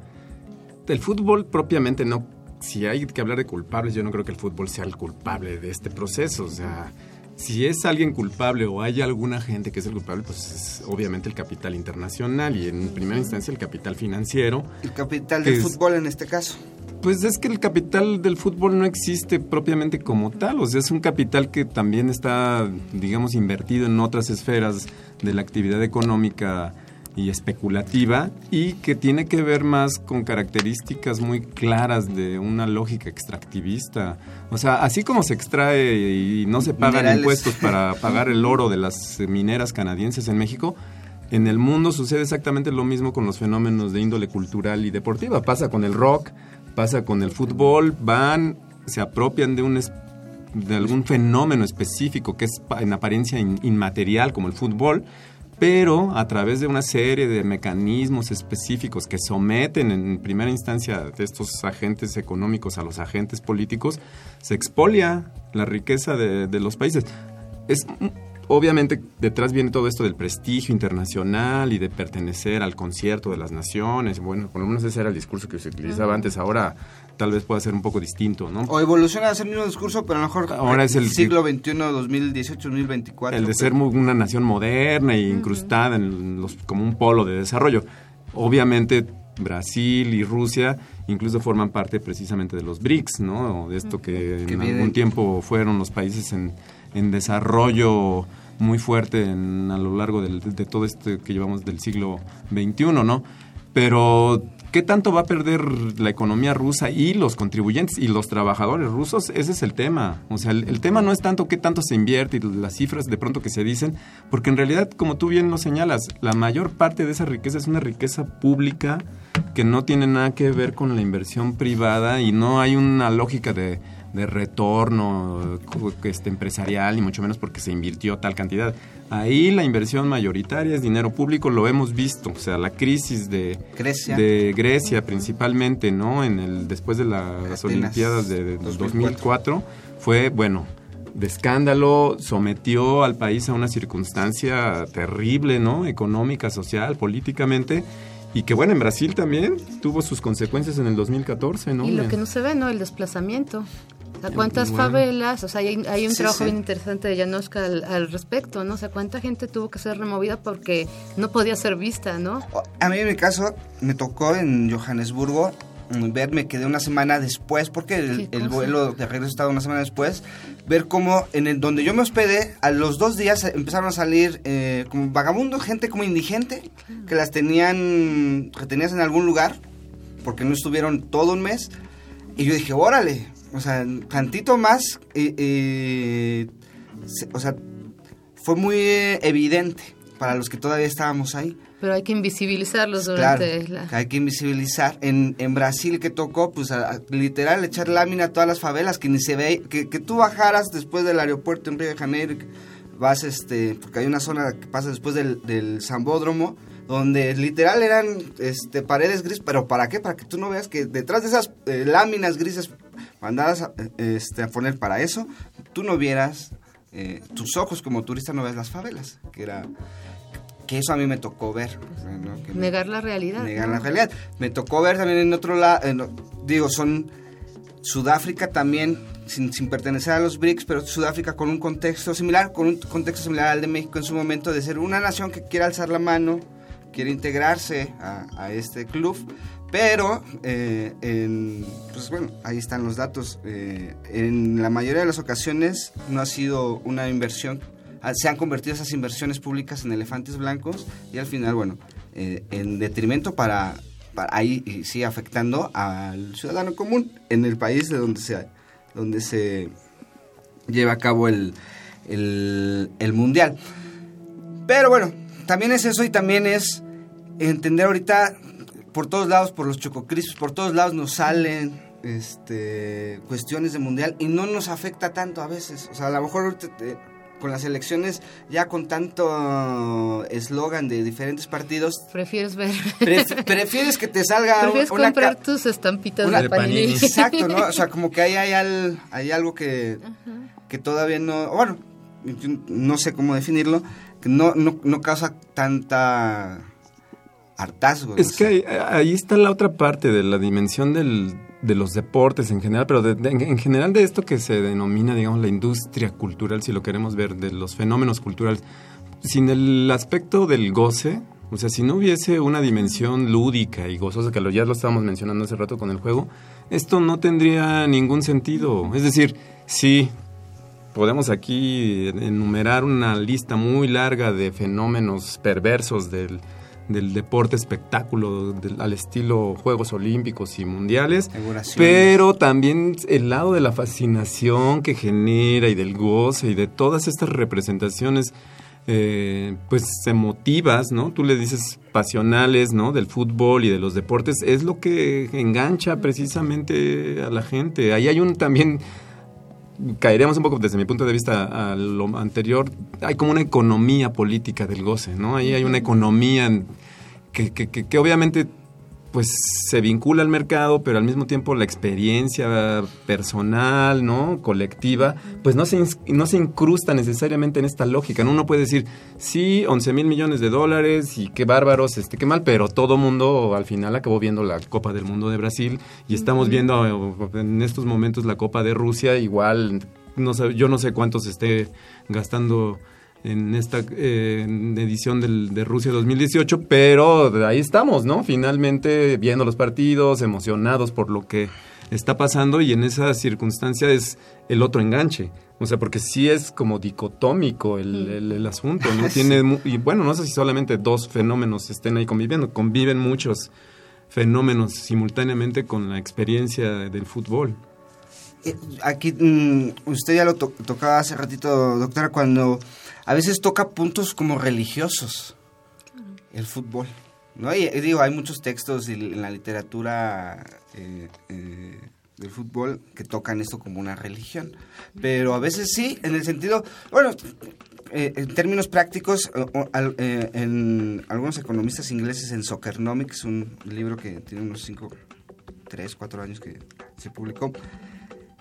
Speaker 3: el fútbol propiamente no... Si hay que hablar de culpables, yo no creo que el fútbol sea el culpable de este proceso. O sea, si es alguien culpable o hay alguna gente que es el culpable, pues es obviamente el capital internacional y en primera instancia el capital financiero.
Speaker 1: El capital del fútbol en este caso.
Speaker 3: Pues es que el capital del fútbol no existe propiamente como tal, o sea, es un capital que también está, digamos, invertido en otras esferas de la actividad económica y especulativa y que tiene que ver más con características muy claras de una lógica extractivista. O sea, así como se extrae y no se pagan impuestos para pagar el oro de las mineras canadienses en México, en el mundo sucede exactamente lo mismo con los fenómenos de índole cultural y deportiva. Pasa con el rock, pasa con el fútbol, van, se apropian de un de algún fenómeno específico que es en apariencia inmaterial como el fútbol pero a través de una serie de mecanismos específicos que someten en primera instancia de estos agentes económicos a los agentes políticos, se expolia la riqueza de, de los países. Es obviamente detrás viene todo esto del prestigio internacional y de pertenecer al concierto de las naciones. Bueno, por lo menos ese era el discurso que se utilizaba antes. Ahora tal vez pueda ser un poco distinto, ¿no?
Speaker 1: O evoluciona a ser el mismo discurso, pero a lo mejor ahora es el siglo XXI, 2018, 2024.
Speaker 3: El de ser una nación moderna e incrustada en los, como un polo de desarrollo. Obviamente Brasil y Rusia incluso forman parte precisamente de los BRICS, ¿no? De esto que en algún tiempo fueron los países en en desarrollo muy fuerte en, a lo largo de todo este que llevamos del siglo XXI, ¿no? Pero, ¿qué tanto va a perder la economía rusa y los contribuyentes y los trabajadores rusos? Ese es el tema. O sea, el, tema no es tanto qué tanto se invierte y las cifras de pronto que se dicen, porque en realidad, como tú bien lo señalas, la mayor parte de esa riqueza es una riqueza pública que no tiene nada que ver con la inversión privada y no hay una lógica de de retorno este, empresarial, y mucho menos porque se invirtió tal cantidad. Ahí la inversión mayoritaria es dinero público, lo hemos visto, o sea, la crisis de
Speaker 1: Grecia,
Speaker 3: de Grecia principalmente, ¿no? En el después de las Olimpiadas de, 2004 fue, bueno, de escándalo, sometió al país a una circunstancia terrible, ¿no? Económica, social, políticamente y que bueno, en Brasil también tuvo sus consecuencias en el 2014, ¿no?
Speaker 2: Y lo que no se ve, ¿no? El desplazamiento. O ¿cuántas favelas? O sea, hay, un trabajo bien interesante de Janoska al, respecto, ¿no? O sea, ¿cuánta gente tuvo que ser removida porque no podía ser vista, ¿no?
Speaker 1: A mí en mi caso me tocó en Johannesburgo mm, ver, me quedé una semana después, porque el, vuelo de regreso estaba una semana después, ver cómo en el, donde yo me hospedé, a los dos días empezaron a salir eh, como vagabundos, gente como indigente, que las tenían, que tenías en algún lugar, porque no estuvieron todo un mes, y yo dije, órale, o sea, tantito más, o sea, fue muy evidente para los que todavía estábamos ahí.
Speaker 2: Pero hay que invisibilizarlos durante
Speaker 1: claro, Hay que invisibilizar. En, en Brasil que tocó, pues literal echar lámina a todas las favelas, que ni se ve, que, que tú bajaras después del aeropuerto en Río de Janeiro, vas este, porque hay una zona que pasa después del, del Zambódromo, donde literal eran este, paredes grises, pero ¿para qué? Para que tú no veas que detrás de esas eh, láminas grises mandadas a, este, a poner para eso, tú no vieras, eh, tus ojos como turista no ves las favelas, que era que eso a mí me tocó ver.
Speaker 2: negar la realidad.
Speaker 1: Negar la realidad. Me tocó ver también en otro lado, digo, son Sudáfrica también, sin, sin, pertenecer a los BRICS, pero Sudáfrica con un contexto similar, con un contexto similar al de México en su momento, de ser una nación que quiere alzar la mano, quiere integrarse a, este club, pero eh, pues bueno, ahí están los datos. Eh, en la mayoría de las ocasiones no ha sido una inversión, ah, se han convertido esas inversiones públicas en elefantes blancos y al final, bueno, eh, en detrimento para, ahí sí afectando al ciudadano común en el país de donde se, donde se lleva a cabo el, el mundial. Pero bueno, también es eso y también es entender ahorita por todos lados, por los chococrispos, por todos lados nos salen este, cuestiones de mundial y no nos afecta tanto a veces. O sea, a lo mejor con las elecciones ya con tanto eslogan de diferentes partidos.
Speaker 2: Prefieres ver.
Speaker 1: prefieres que te salga
Speaker 2: Prefieres comprar tus estampitas de panini.
Speaker 1: Exacto, ¿no? O sea, como que ahí hay, hay algo que, que todavía no. Bueno, no sé cómo definirlo, que no, no, no causa tanta hartazgo.
Speaker 3: Es que ahí, está la otra parte de la dimensión del, de los deportes en general, pero en, general de esto que se denomina, digamos, la industria cultural, si lo queremos ver, de los fenómenos culturales. Sin el aspecto del goce, o sea, si no hubiese una dimensión lúdica y gozosa, que lo, ya lo estábamos mencionando hace rato con el juego, esto no tendría ningún sentido. Es decir, sí, podemos aquí enumerar una lista muy larga de fenómenos perversos del del deporte espectáculo al estilo Juegos Olímpicos y Mundiales, pero también el lado de la fascinación que genera y del goce y de todas estas representaciones eh, pues emotivas, ¿no? Tú le dices pasionales, ¿no? Del fútbol y de los deportes, es lo que engancha precisamente a la gente. Ahí hay un también caeríamos un poco desde mi punto de vista a lo anterior, hay como una economía política del goce, ¿no? Ahí hay una economía que, que, que, obviamente pues se vincula al mercado, pero al mismo tiempo la experiencia personal, ¿no? colectiva, pues no se, no se incrusta necesariamente en esta lógica. ¿no? Uno puede decir, sí, 11 mil millones de dólares y qué bárbaros, este, qué mal, pero todo mundo al final acabó viendo la Copa del Mundo de Brasil y estamos viendo eh, en estos momentos la Copa de Rusia, igual, no sé, yo no sé cuántos esté gastando en esta eh, edición del, de Rusia 2018, pero ahí estamos, ¿no? Finalmente viendo los partidos, emocionados por lo que está pasando y en esa circunstancia es el otro enganche. O sea, porque sí es como dicotómico el, el, asunto, ¿no? Tiene, y bueno, no sé si solamente dos fenómenos estén ahí conviviendo, conviven muchos fenómenos simultáneamente con la experiencia del fútbol.
Speaker 1: Eh, aquí, mm, usted ya lo tocaba hace ratito, doctora, cuando a veces toca puntos como religiosos, el fútbol. ¿no? Y, digo, hay muchos textos en la literatura eh, eh, del fútbol que tocan esto como una religión. Pero a veces sí, en el sentido, bueno, eh, en términos prácticos, en algunos economistas ingleses en Soccernomics, un libro que tiene unos 5, 3, 4 años que se publicó,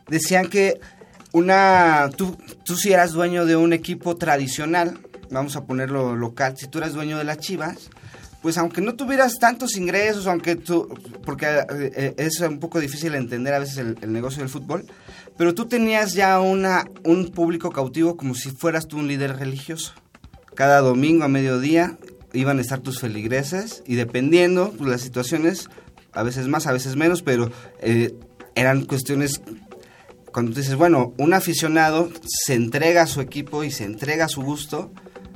Speaker 1: decían que una, tú, tú si eras dueño de un equipo tradicional, vamos a ponerlo local, si tú eras dueño de las Chivas, pues aunque no tuvieras tantos ingresos, aunque tú, porque eh, eh, es un poco difícil entender a veces el, negocio del fútbol, pero tú tenías ya una, un público cautivo como si fueras tú un líder religioso. Cada domingo a mediodía iban a estar tus feligreses y dependiendo pues, las situaciones, a veces más, a veces menos, pero eh, eran cuestiones cuando dices, bueno, un aficionado se entrega a su equipo y se entrega a su gusto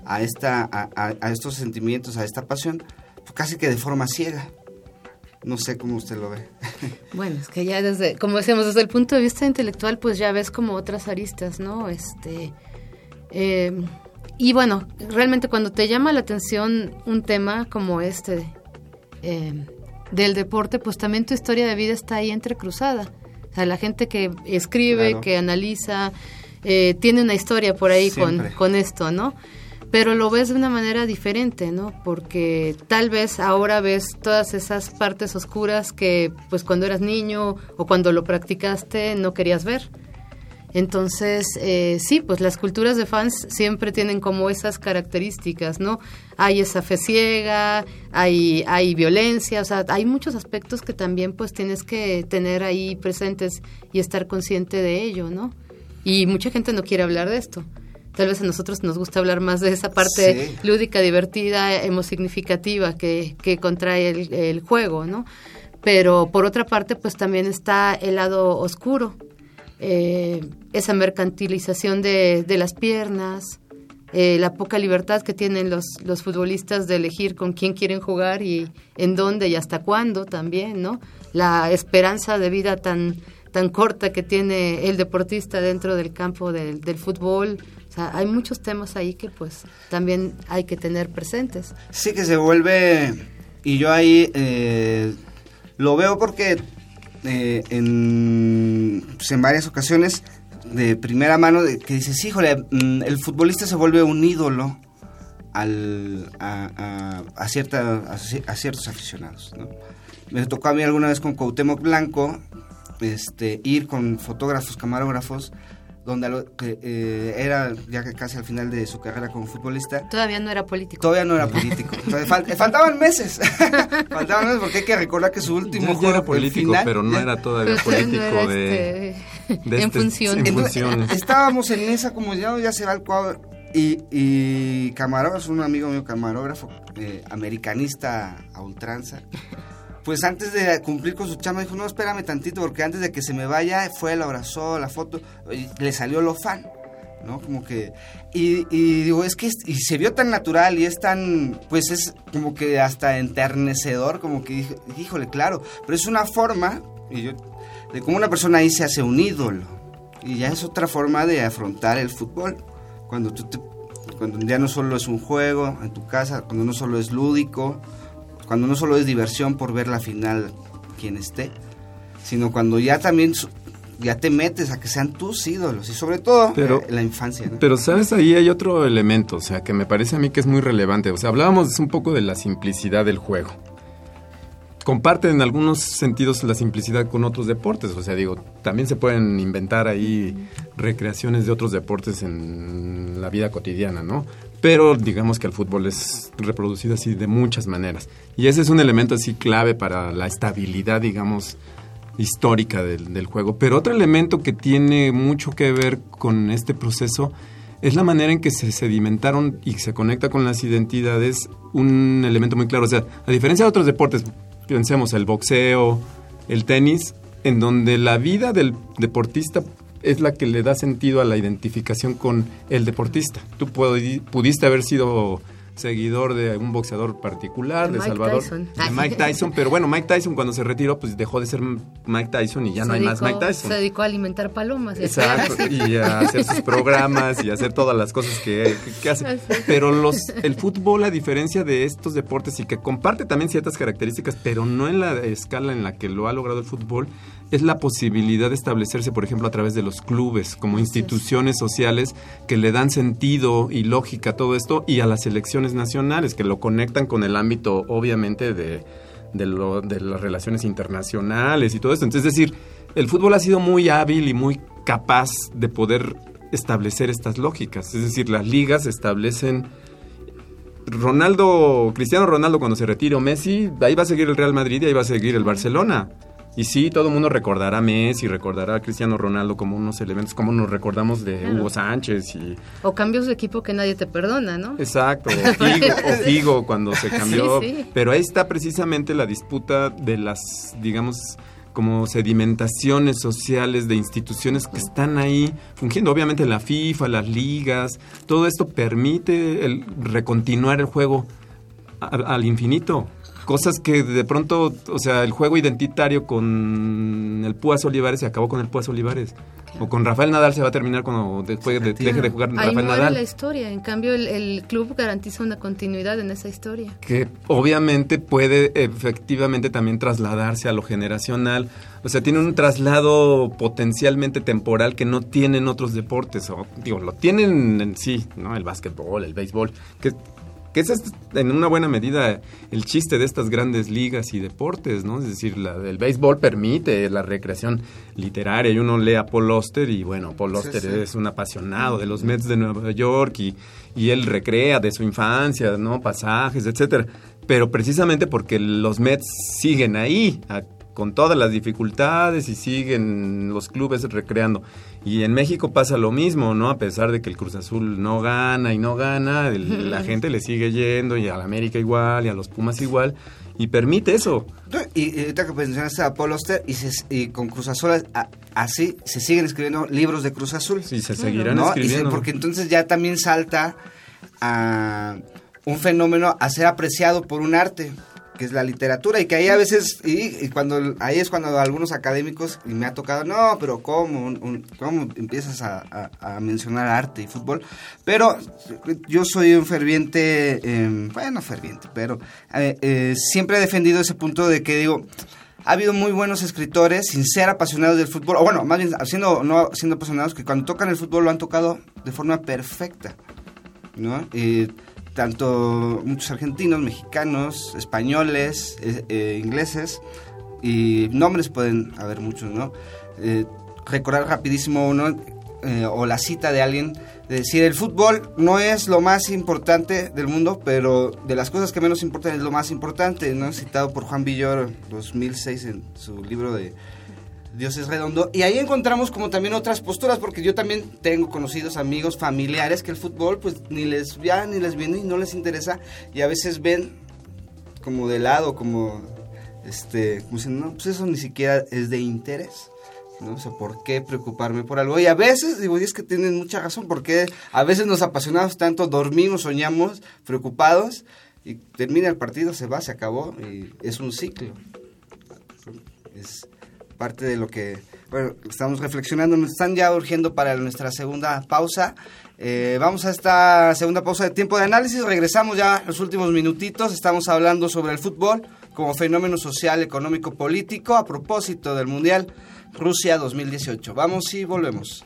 Speaker 1: a, esta, a, estos sentimientos, a esta pasión, pues casi que de forma ciega. No sé cómo usted lo ve.
Speaker 2: Bueno, es que ya desde, como decíamos, desde el punto de vista intelectual, pues ya ves como otras aristas, ¿no? Este, eh, y bueno, realmente cuando te llama la atención un tema como este eh, del deporte, pues también tu historia de vida está ahí entrecruzada la gente que escribe, que analiza, eh, tiene una historia por ahí con, con esto, ¿no? pero lo ves de una manera diferente, ¿no? Porque tal vez ahora ves todas esas partes oscuras que pues cuando eras niño o cuando lo practicaste no querías ver. Entonces, eh, sí, pues las culturas de fans siempre tienen como esas características, ¿no? Hay esa fe ciega, hay, hay violencia, o sea, hay muchos aspectos que también pues tienes que tener ahí presentes y estar consciente de ello, ¿no? Y mucha gente no quiere hablar de esto. Tal vez a nosotros nos gusta hablar más de esa parte lúdica, divertida, emosignificativa que, que contrae el, el juego, ¿no? Pero por otra parte, pues también está el lado oscuro, eh, esa mercantilización de, las piernas, eh, la poca libertad que tienen los, los futbolistas de elegir con quién quieren jugar y en dónde y hasta cuándo también, ¿no? La esperanza de vida tan, tan corta que tiene el deportista dentro del campo del, fútbol. O sea, hay muchos temas ahí que pues también hay que tener presentes.
Speaker 1: Sí que se vuelve, y yo ahí eh, lo veo porque eh, en, pues, en varias ocasiones de primera mano que dices, híjole, mm, el futbolista se vuelve un ídolo al, a, a, cierta, a, ciertos aficionados. Me tocó a mí alguna vez con Cuauhtémoc Blanco este, ir con fotógrafos, camarógrafos, donde eh, era ya que casi al final de su carrera como futbolista.
Speaker 2: Todavía no era político.
Speaker 1: Todavía no era político. faltaban meses. faltaban meses porque hay que recordar que su último
Speaker 3: ya, era político, pero no era todavía político de,
Speaker 2: este, en, función.
Speaker 1: Estábamos en esa como ya, ya se va el cuadro. Y, y camarógrafo, un amigo mío camarógrafo, eh, americanista a ultranza pues antes de cumplir con su chama dijo, no, espérame tantito, porque antes de que se me vaya, fue, lo abrazó, la foto, y le salió lo fan, ¿no? Como que, y, digo, es que, y se vio tan natural y es tan, pues es como que hasta enternecedor, como que, híjole, claro, pero es una forma, de cómo una persona ahí se hace un ídolo, y ya es otra forma de afrontar el fútbol, cuando tú te, cuando ya no solo es un juego en tu casa, cuando no solo es lúdico, cuando no solo es diversión por ver la final quien esté, sino cuando ya también ya te metes a que sean tus ídolos y sobre todo
Speaker 3: pero,
Speaker 1: en la infancia.
Speaker 3: Pero sabes, ahí hay otro elemento, o sea, que me parece a mí que es muy relevante. O sea, hablábamos un poco de la simplicidad del juego. Comparte en algunos sentidos la simplicidad con otros deportes, o sea, digo, también se pueden inventar ahí recreaciones de otros deportes en la vida cotidiana, ¿no? Pero digamos que el fútbol es reproducido así de muchas maneras. Y ese es un elemento así clave para la estabilidad, digamos, histórica del, juego. Pero otro elemento que tiene mucho que ver con este proceso es la manera en que se sedimentaron y se conecta con las identidades, un elemento muy claro. O sea, a diferencia de otros deportes, pensemos el boxeo, el tenis, en donde la vida del deportista es la que le da sentido a la identificación con el deportista. Tú pudiste haber sido seguidor de un boxeador particular, de, Salvador, de Mike Tyson, pero bueno, Mike Tyson cuando se retiró, pues dejó de ser Mike Tyson y ya no hay más Mike Tyson.
Speaker 2: Se dedicó a alimentar palomas.
Speaker 3: Exacto, y a hacer sus programas y a hacer todas las cosas que, hace. Pero los, el fútbol, a diferencia de estos deportes y que comparte también ciertas características, pero no en la escala en la que lo ha logrado el fútbol, es la posibilidad de establecerse, por ejemplo, a través de los clubes, como instituciones sociales que le dan sentido y lógica a todo esto, y a las elecciones nacionales, que lo conectan con el ámbito, obviamente, de, de, lo, de las relaciones internacionales y todo esto. Entonces, es decir, el fútbol ha sido muy hábil y muy capaz de poder establecer estas lógicas. Es decir, las ligas establecen... Ronaldo, Cristiano Ronaldo cuando se retire o Messi, ahí va a seguir el Real Madrid y ahí va a seguir el Barcelona. Y sí, todo el mundo recordará a Messi, recordará a Cristiano Ronaldo como unos elementos, como nos recordamos de Hugo Sánchez y...
Speaker 2: O cambios de equipo que nadie te perdona, ¿no?
Speaker 3: Exacto, o Figo, cuando se cambió. Pero ahí está precisamente la disputa de las, digamos, como sedimentaciones sociales de instituciones que están ahí fungiendo. Obviamente la FIFA, las ligas, todo esto permite el recontinuar el juego al infinito cosas que de pronto, o sea, el juego identitario con el Púas Olivares se acabó con el Púas Olivares. O con Rafael Nadal se va a terminar cuando después de, deje de jugar Rafael Nadal.
Speaker 2: la historia, en cambio el, club garantiza una continuidad en esa historia.
Speaker 3: Que obviamente puede efectivamente también trasladarse a lo generacional. O sea, tiene un traslado potencialmente temporal que no tienen otros deportes. O, digo, lo tienen en sí, ¿no? El básquetbol, el béisbol, que que ese es en una buena medida el chiste de estas grandes ligas y deportes, ¿no? Es decir, la, el béisbol permite la recreación literaria y uno lee a Paul Oster y bueno, Paul Oster es un apasionado de los Mets de Nueva York y, y él recrea de su infancia, ¿no? Pasajes, etcétera. Pero precisamente porque los Mets siguen ahí, con todas las dificultades y siguen los clubes recreando. Y en México pasa lo mismo, ¿no? A pesar de que el Cruz Azul no gana y no gana, la gente le sigue yendo y a la América igual y a los Pumas igual y permite eso.
Speaker 1: Y, ahorita que mencionaste a Paul Oster y, y con Cruz Azul así se siguen escribiendo libros de Cruz Azul.
Speaker 3: Sí, se seguirán escribiendo.
Speaker 1: porque entonces ya también salta a un fenómeno a ser apreciado por un arte que es la literatura y que ahí a veces y, cuando ahí es cuando algunos académicos y me ha tocado no pero cómo cómo empiezas a, mencionar arte y fútbol pero yo soy un ferviente em, bueno ferviente pero eh, eh, siempre he defendido ese punto de que digo ha habido muy buenos escritores sin ser apasionados del fútbol, o bueno, más bien siendo, no siendo apasionados, que cuando tocan el fútbol lo han tocado de forma perfecta, ¿no? Tanto muchos argentinos, mexicanos, españoles, eh, eh, ingleses, y nombres pueden haber muchos, ¿no? Eh, recordar rapidísimo uno, o la cita de alguien, de decir, el fútbol no es lo más importante del mundo, pero de las cosas que menos importan es lo más importante, ¿no? Citado por Juan Villor 2006 en su libro de Dios es redondo. Y ahí encontramos como también otras posturas, porque yo también tengo conocidos amigos, familiares, que el fútbol pues ni les ya ni les viene y no les interesa, y a veces ven como de lado, como, este, como no, pues eso ni siquiera es de interés. ¿no? sé ¿por qué preocuparme por algo? Y a veces, digo, es que tienen mucha razón, porque a veces nos apasionamos tanto, dormimos, soñamos, preocupados, y termina el partido, se va, se acabó, y es un ciclo. Es, parte de lo que bueno, estamos reflexionando. Nos están ya urgiendo para nuestra segunda pausa. Eh, vamos a esta segunda pausa de tiempo de análisis. Regresamos ya los últimos minutitos. Estamos hablando sobre el fútbol como fenómeno social, económico, político a propósito del Mundial Rusia 2018. Vamos y volvemos.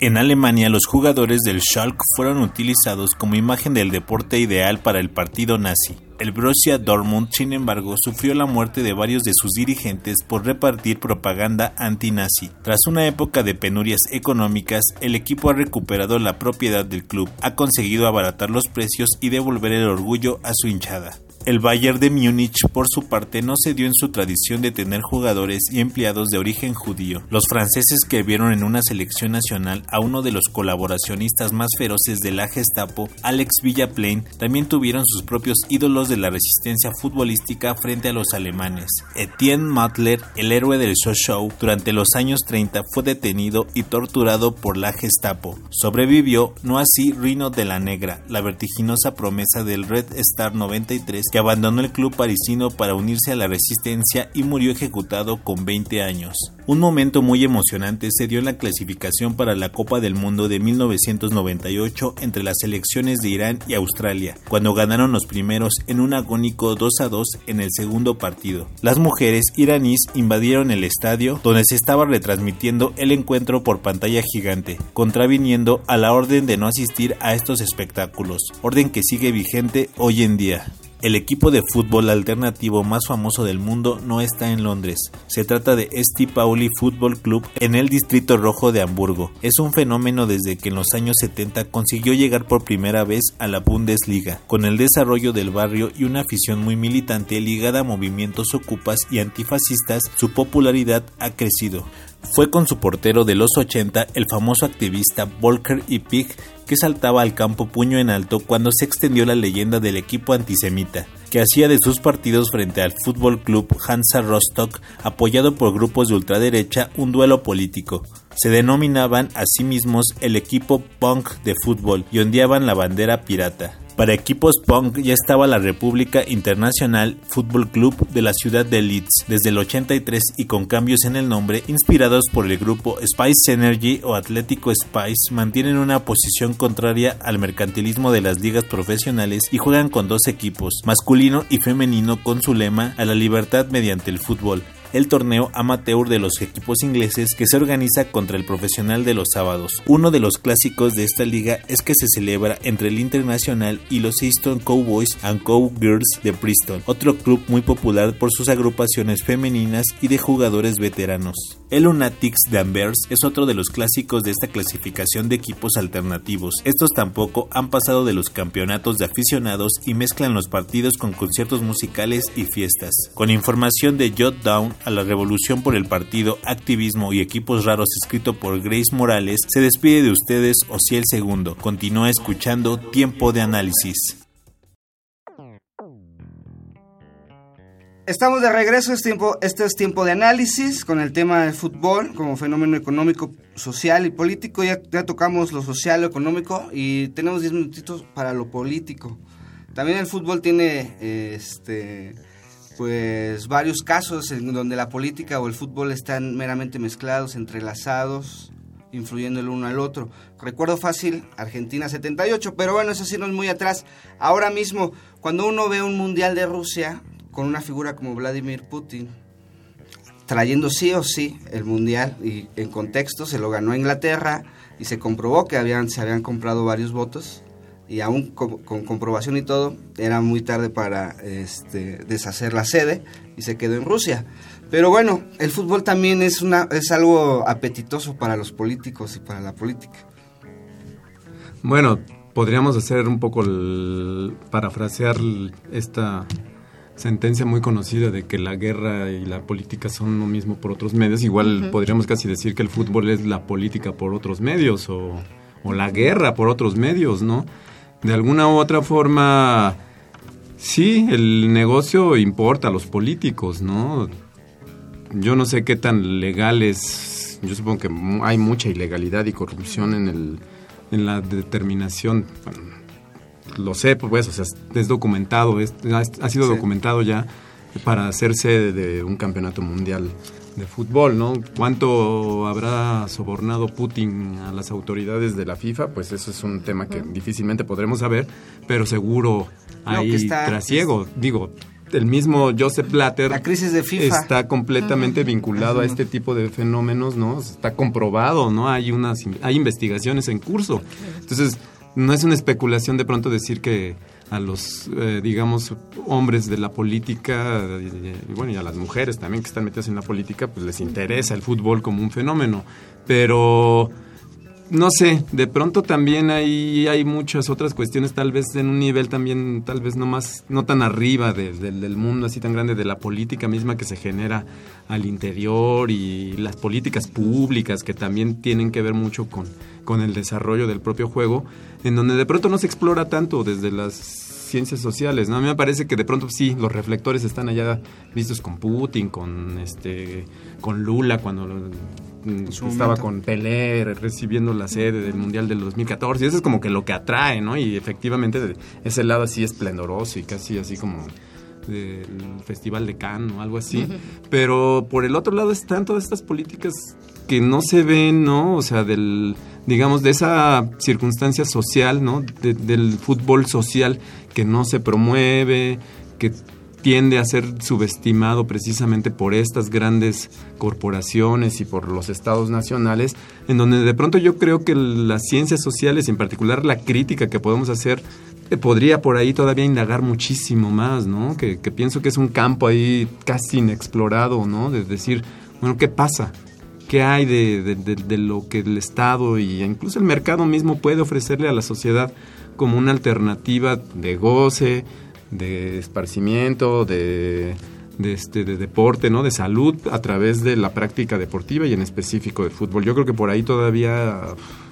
Speaker 4: En Alemania, los jugadores del Schalke fueron utilizados como imagen del deporte ideal para el partido nazi. El Borussia Dortmund, sin embargo, sufrió la muerte de varios de sus dirigentes por repartir propaganda anti-nazi. Tras una época de penurias económicas, el equipo ha recuperado la propiedad del club, ha conseguido abaratar los precios y devolver el orgullo a su hinchada. El Bayern de Múnich, por su parte, no cedió en su tradición de tener jugadores y empleados de origen judío. Los franceses que vieron en una selección nacional a uno de los colaboracionistas más feroces de la Gestapo, Alex Villaplain, también tuvieron sus propios ídolos de la resistencia futbolística frente a los alemanes. Etienne Matler, el héroe del Show, durante los años 30 fue detenido y torturado por la Gestapo. Sobrevivió, no así Rino de la Negra, la vertiginosa promesa del Red Star 93 que abandonó el club parisino para unirse a la resistencia y murió ejecutado con 20 años. Un momento muy emocionante se dio en la clasificación para la Copa del Mundo de 1998 entre las selecciones de Irán y Australia, cuando ganaron los primeros en un agónico 2 a 2 en el segundo partido. Las mujeres iraníes invadieron el estadio donde se estaba retransmitiendo el encuentro por pantalla gigante, contraviniendo a la orden de no asistir a estos espectáculos, orden que sigue vigente hoy en día. El equipo de fútbol alternativo más famoso del mundo no está en Londres. Se trata de Sti Pauli Football Club en el Distrito Rojo de Hamburgo. Es un fenómeno desde que en los años 70 consiguió llegar por primera vez a la Bundesliga. Con el desarrollo del barrio y una afición muy militante ligada a movimientos ocupas y antifascistas, su popularidad ha crecido. Fue con su portero de los 80, el famoso activista Volker y Pig, que saltaba al campo puño en alto cuando se extendió la leyenda del equipo antisemita, que hacía de sus partidos frente al Fútbol Club Hansa Rostock, apoyado por grupos de ultraderecha, un duelo político. Se denominaban a sí mismos el equipo punk de fútbol y ondeaban la bandera pirata. Para equipos punk ya estaba la República Internacional Fútbol Club de la ciudad de Leeds desde el 83 y con cambios en el nombre inspirados por el grupo Spice Energy o Atlético Spice mantienen una posición contraria al mercantilismo de las ligas profesionales y juegan con dos equipos, masculino y femenino con su lema a la libertad mediante el fútbol el torneo amateur de los equipos ingleses que se organiza contra el profesional de los sábados. Uno de los clásicos de esta liga es que se celebra entre el Internacional y los Easton Cowboys and Cowgirls de Bristol, otro club muy popular por sus agrupaciones femeninas y de jugadores veteranos. El Lunatics de es otro de los clásicos de esta clasificación de equipos alternativos. Estos tampoco han pasado de los campeonatos de aficionados y mezclan los partidos con conciertos musicales y fiestas. Con información de Jot Down a la revolución por el partido, activismo y equipos raros escrito por Grace Morales, se despide de ustedes Ociel Segundo. Continúa escuchando Tiempo de Análisis.
Speaker 1: Estamos de regreso, es tiempo, este es tiempo de análisis con el tema del fútbol como fenómeno económico, social y político. Ya, ya tocamos lo social, lo económico y tenemos 10 minutitos para lo político. También el fútbol tiene este pues varios casos en donde la política o el fútbol están meramente mezclados, entrelazados, influyendo el uno al otro. Recuerdo fácil, Argentina 78, pero bueno, eso sí no es muy atrás. Ahora mismo, cuando uno ve un mundial de Rusia con una figura como Vladimir Putin, trayendo sí o sí el mundial y en contexto se lo ganó Inglaterra y se comprobó que habían, se habían comprado varios votos y aún con, comprobación y todo, era muy tarde para este, deshacer la sede y se quedó en Rusia. Pero bueno, el fútbol también es, una, es algo apetitoso para los políticos y para la política.
Speaker 3: Bueno, podríamos hacer un poco, el, parafrasear esta sentencia muy conocida de que la guerra y la política son lo mismo por otros medios. Igual podríamos casi decir que el fútbol es la política por otros medios o, o la guerra por otros medios, ¿no? De alguna u otra forma, sí, el negocio importa a los políticos, ¿no? Yo no sé qué tan legal es, yo supongo que hay mucha ilegalidad y corrupción en, el, en la determinación, lo sé, pues, o sea, es documentado, ha sido documentado ya para hacerse de un campeonato mundial de fútbol, ¿no? ¿Cuánto habrá sobornado Putin a las autoridades de la FIFA? Pues eso es un tema que difícilmente podremos saber, pero seguro hay trasiego. Digo, el mismo Joseph Blatter
Speaker 1: la crisis de FIFA.
Speaker 3: está completamente vinculado a este tipo de fenómenos, ¿no? Está comprobado, ¿no? Hay unas hay investigaciones en curso. Entonces, no es una especulación de pronto decir que a los, eh, digamos, hombres de la política, y, bueno, y a las mujeres también que están metidas en la política, pues les interesa el fútbol como un fenómeno. Pero, no sé, de pronto también hay, hay muchas otras cuestiones, tal vez en un nivel también, tal vez no más, no tan arriba del mundo así tan grande, de la política misma que se genera al interior y las políticas públicas que también tienen que ver mucho con, con el desarrollo del propio juego, en donde de pronto no se explora tanto desde las ciencias sociales, ¿no? A mí me parece que de pronto sí, los reflectores están allá vistos con Putin, con este con Lula cuando mm, estaba con Pelé recibiendo la sede del Mundial del 2014, y eso es como que lo que atrae, ¿no? Y efectivamente ese lado así esplendoroso y casi así como del Festival de Cannes o algo así. Pero por el otro lado están todas estas políticas que no se ven, ¿no? O sea, del digamos, de esa circunstancia social, ¿no? del fútbol social que no se promueve, que tiende a ser subestimado precisamente por estas grandes corporaciones y por los estados nacionales, en donde de pronto yo creo que las ciencias sociales, en particular la crítica que podemos hacer, eh, podría por ahí todavía indagar muchísimo más, ¿no? Que, que pienso que es un campo ahí casi inexplorado, ¿no? De decir, bueno, ¿qué pasa? Qué hay de, lo que el Estado y incluso el mercado mismo puede ofrecerle a la sociedad como una alternativa de goce, de esparcimiento, de, este, de deporte, ¿no? de salud a través de la práctica deportiva y en específico de fútbol. Yo creo que por ahí todavía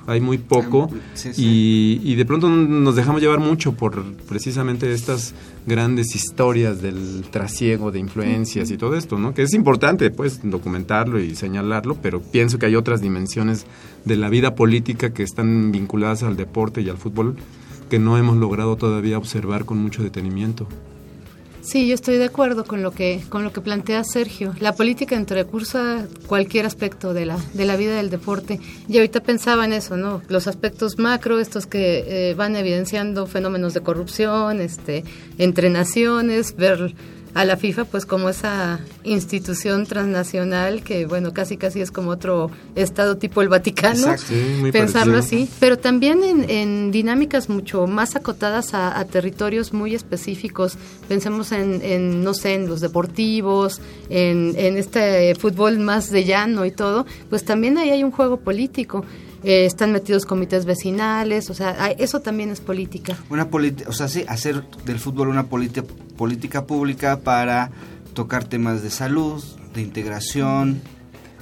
Speaker 3: hay muy poco Y, y, de pronto nos dejamos llevar mucho por precisamente estas grandes historias del trasiego de influencias y todo esto, ¿no? Que es importante, pues, documentarlo y señalarlo, pero pienso que hay otras dimensiones de la vida política que están vinculadas al deporte y al fútbol que no hemos logrado todavía observar con mucho detenimiento.
Speaker 2: Sí, yo estoy de acuerdo con lo que con lo que plantea Sergio. La política entrecursa cualquier aspecto de la de la vida del deporte. Y ahorita pensaba en eso, ¿no? Los aspectos macro, estos que eh, van evidenciando fenómenos de corrupción, este, entre naciones, ver a la FIFA pues como esa institución transnacional que bueno casi casi es como otro estado tipo el Vaticano pensarlo así. Pero también en, dinámicas mucho más acotadas a, territorios muy específicos. Pensemos en, no sé en los deportivos en, en este fútbol más de llano y todo pues también ahí hay un juego político eh, están metidos comités vecinales, o sea, eso también es política.
Speaker 1: Una o sea, sí, hacer del fútbol una política pública para tocar temas de salud, de integración.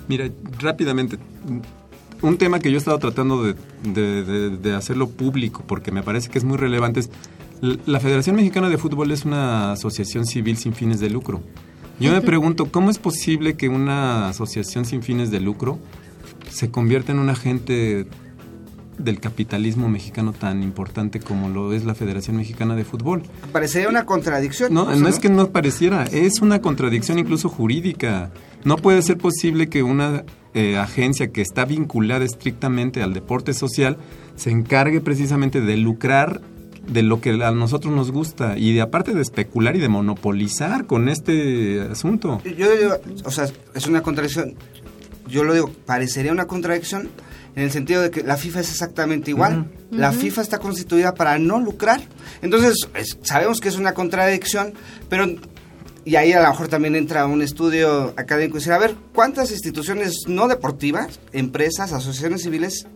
Speaker 3: Mira, rápidamente, un tema que yo he estado tratando de, hacerlo público, porque me parece que es muy relevante, es la Federación Mexicana de Fútbol es una asociación civil sin fines de lucro. Yo me pregunto, ¿cómo es posible que una asociación sin fines de lucro se convierte en un agente del capitalismo mexicano tan importante como lo es la Federación Mexicana de Fútbol.
Speaker 1: Parecería una contradicción.
Speaker 3: No, no, es que no pareciera, es una contradicción incluso jurídica. No puede ser posible que una eh, agencia que está vinculada estrictamente al deporte social se encargue precisamente de lucrar de lo que a nosotros nos gusta y de aparte de especular y de monopolizar con este asunto.
Speaker 1: Yo digo, o sea, es una contradicción. Yo lo digo, parecería una contradicción en el sentido de que la FIFA es exactamente igual. La FIFA está constituida para no lucrar. Entonces, sabemos que es una contradicción, pero y ahí a lo mejor también entra un estudio académico y decir, a ver, ¿cuántas instituciones no deportivas, empresas, asociaciones civiles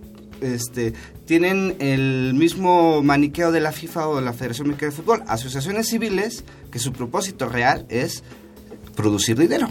Speaker 1: este, tienen el mismo maniqueo de la FIFA o de la Federación Mexicana de Fútbol? Asociaciones civiles que su propósito real es producir dinero.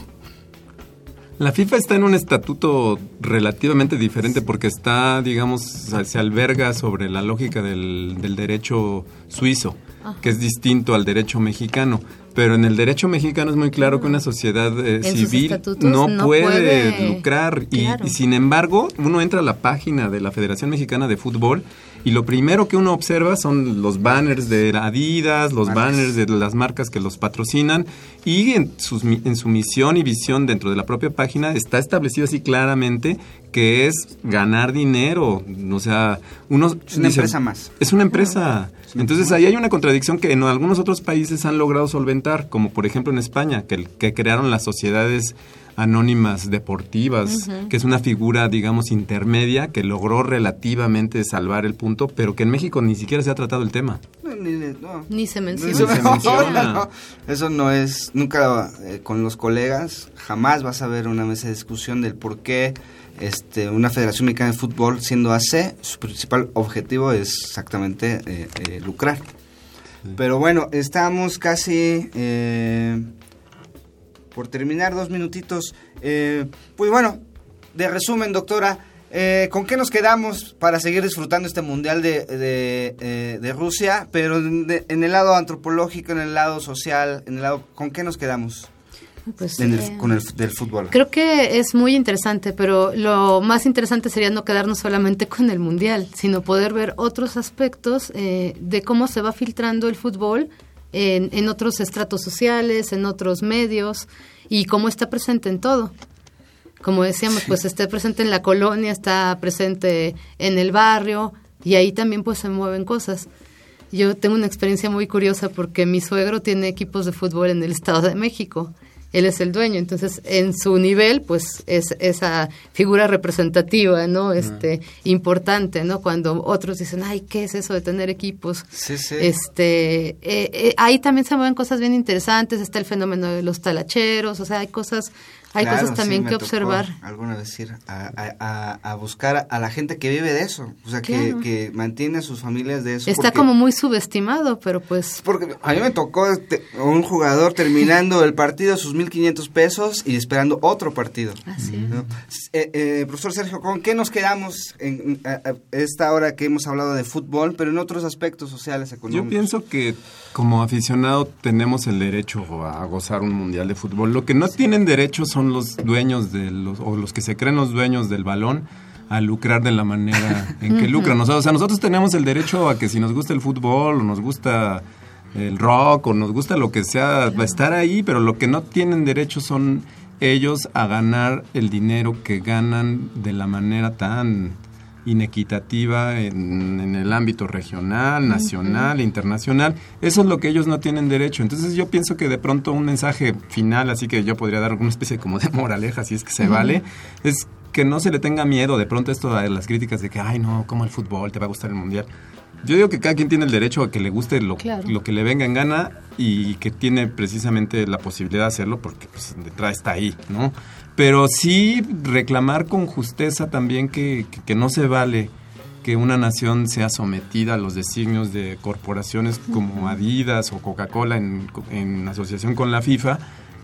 Speaker 3: La FIFA está en un estatuto relativamente diferente porque está, digamos, se alberga sobre la lógica del, del derecho suizo, que es distinto al derecho mexicano. Pero en el derecho mexicano es muy claro que una sociedad eh, civil no, puede, lucrar. Y, sin embargo, uno entra a la página de la Federación Mexicana de Fútbol y lo primero que uno observa son los banners de Adidas, los banners de las marcas que los patrocinan y en, sus, en su misión y visión dentro de la propia página está establecido así claramente que es ganar dinero. O sea, uno...
Speaker 1: Es una empresa más.
Speaker 3: Es una empresa. Entonces ahí hay una contradicción que en algunos otros países han logrado solventar, como por ejemplo en España, que, que crearon las sociedades anónimas deportivas, que es una figura, digamos, intermedia que logró relativamente salvar el punto, pero que en México ni siquiera se ha tratado el tema.
Speaker 2: Ni, se menciona.
Speaker 1: Eso no es, nunca eh, con los colegas, jamás vas a ver una mesa de discusión del por qué este, una Federación Mexicana de Fútbol, siendo AC, su principal objetivo es exactamente eh, eh, lucrar. Pero bueno, estamos casi eh, por terminar, dos minutitos. pues bueno, de resumen, doctora, ¿con qué nos quedamos para seguir disfrutando este Mundial de, de, Rusia? Pero en el lado antropológico, en el lado social, en el lado, ¿con qué nos quedamos? Pues, eh, con el del fútbol.
Speaker 2: Creo que es muy interesante, pero lo más interesante sería no quedarnos solamente con el mundial, sino poder ver otros aspectos eh, de cómo se va filtrando el fútbol en, en otros estratos sociales, en otros medios y cómo está presente en todo. Como decíamos, pues está presente en la colonia, está presente en el barrio y ahí también pues se mueven cosas. Yo tengo una experiencia muy curiosa porque mi suegro tiene equipos de fútbol en el Estado de México él es el dueño. Entonces, en su nivel, pues es esa figura representativa, ¿no? Este, importante, ¿no? Cuando otros dicen, ay, ¿qué es eso de tener equipos?
Speaker 1: Sí, sí.
Speaker 2: Este, eh, eh, ahí también se mueven cosas bien interesantes, está el fenómeno de los talacheros, o sea, hay cosas hay cosas también que observar.
Speaker 1: Alguna decir, a, a, buscar a la gente que vive de eso, o sea, que, que, mantiene a sus familias de eso.
Speaker 2: Está como muy subestimado, pero pues...
Speaker 1: Porque a mí me tocó un jugador terminando el partido sus 1.500 pesos y esperando otro partido.
Speaker 2: Así
Speaker 1: eh, eh, profesor Sergio, ¿con qué nos quedamos en esta hora que hemos hablado de fútbol, pero en otros aspectos sociales, económicos?
Speaker 3: Yo pienso que como aficionado tenemos el derecho a gozar un mundial de fútbol. Lo que no tienen derecho son los dueños de los, o los que se creen los dueños del balón a lucrar de la manera en que lucran. Nosotros, o sea, nosotros tenemos el derecho a que si nos gusta el fútbol o nos gusta el rock o nos gusta lo que sea, a estar ahí, pero lo que no tienen derecho son ellos a ganar el dinero que ganan de la manera tan inequitativa en, el ámbito regional, nacional, internacional. Eso es lo que ellos no tienen derecho. Entonces yo pienso que de pronto un mensaje final, así que yo podría dar una especie como de moraleja, si es que se vale, es que no se le tenga miedo de pronto esto a las críticas de que, ay no, como el fútbol, te va a gustar el mundial. Yo digo que cada quien tiene el derecho a que le guste lo, lo que le venga en gana y que tiene precisamente la posibilidad de hacerlo porque pues, detrás está ahí, ¿no? Pero sí reclamar con justeza también que, que, no se vale que una nación sea sometida a los designios de corporaciones como Adidas o Coca-Cola en, en asociación con la FIFA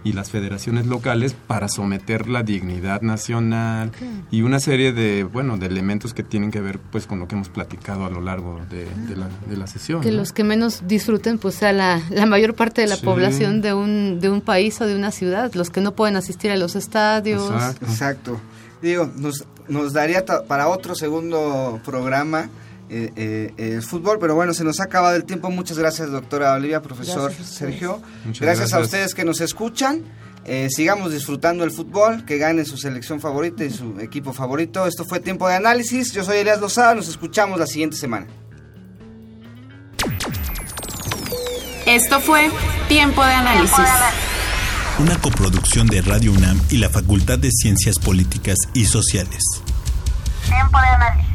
Speaker 3: y las federaciones locales para someter la dignidad nacional y una serie de bueno de elementos que tienen que ver pues con lo que hemos platicado a lo largo de, la, de la, sesión
Speaker 2: que los que menos disfruten pues sea la, la mayor parte de la población de un de un país o de una ciudad los que no pueden asistir a los estadios.
Speaker 1: Exacto, digo nos nos daría para otro segundo programa eh, eh, el fútbol, pero bueno, se nos ha acabado el tiempo. Muchas gracias, doctora Olivia, profesor Sergio. Gracias, a ustedes que nos escuchan. Eh, sigamos disfrutando el fútbol, que gane su selección favorita y su equipo favorito. Esto fue Tiempo de Análisis. Yo soy Elias Lozada. Nos escuchamos la siguiente semana.
Speaker 5: Esto fue Tiempo de Análisis.
Speaker 6: Una coproducción de Radio UNAM y la Facultad de Ciencias Políticas y Sociales.
Speaker 7: Tiempo de análisis.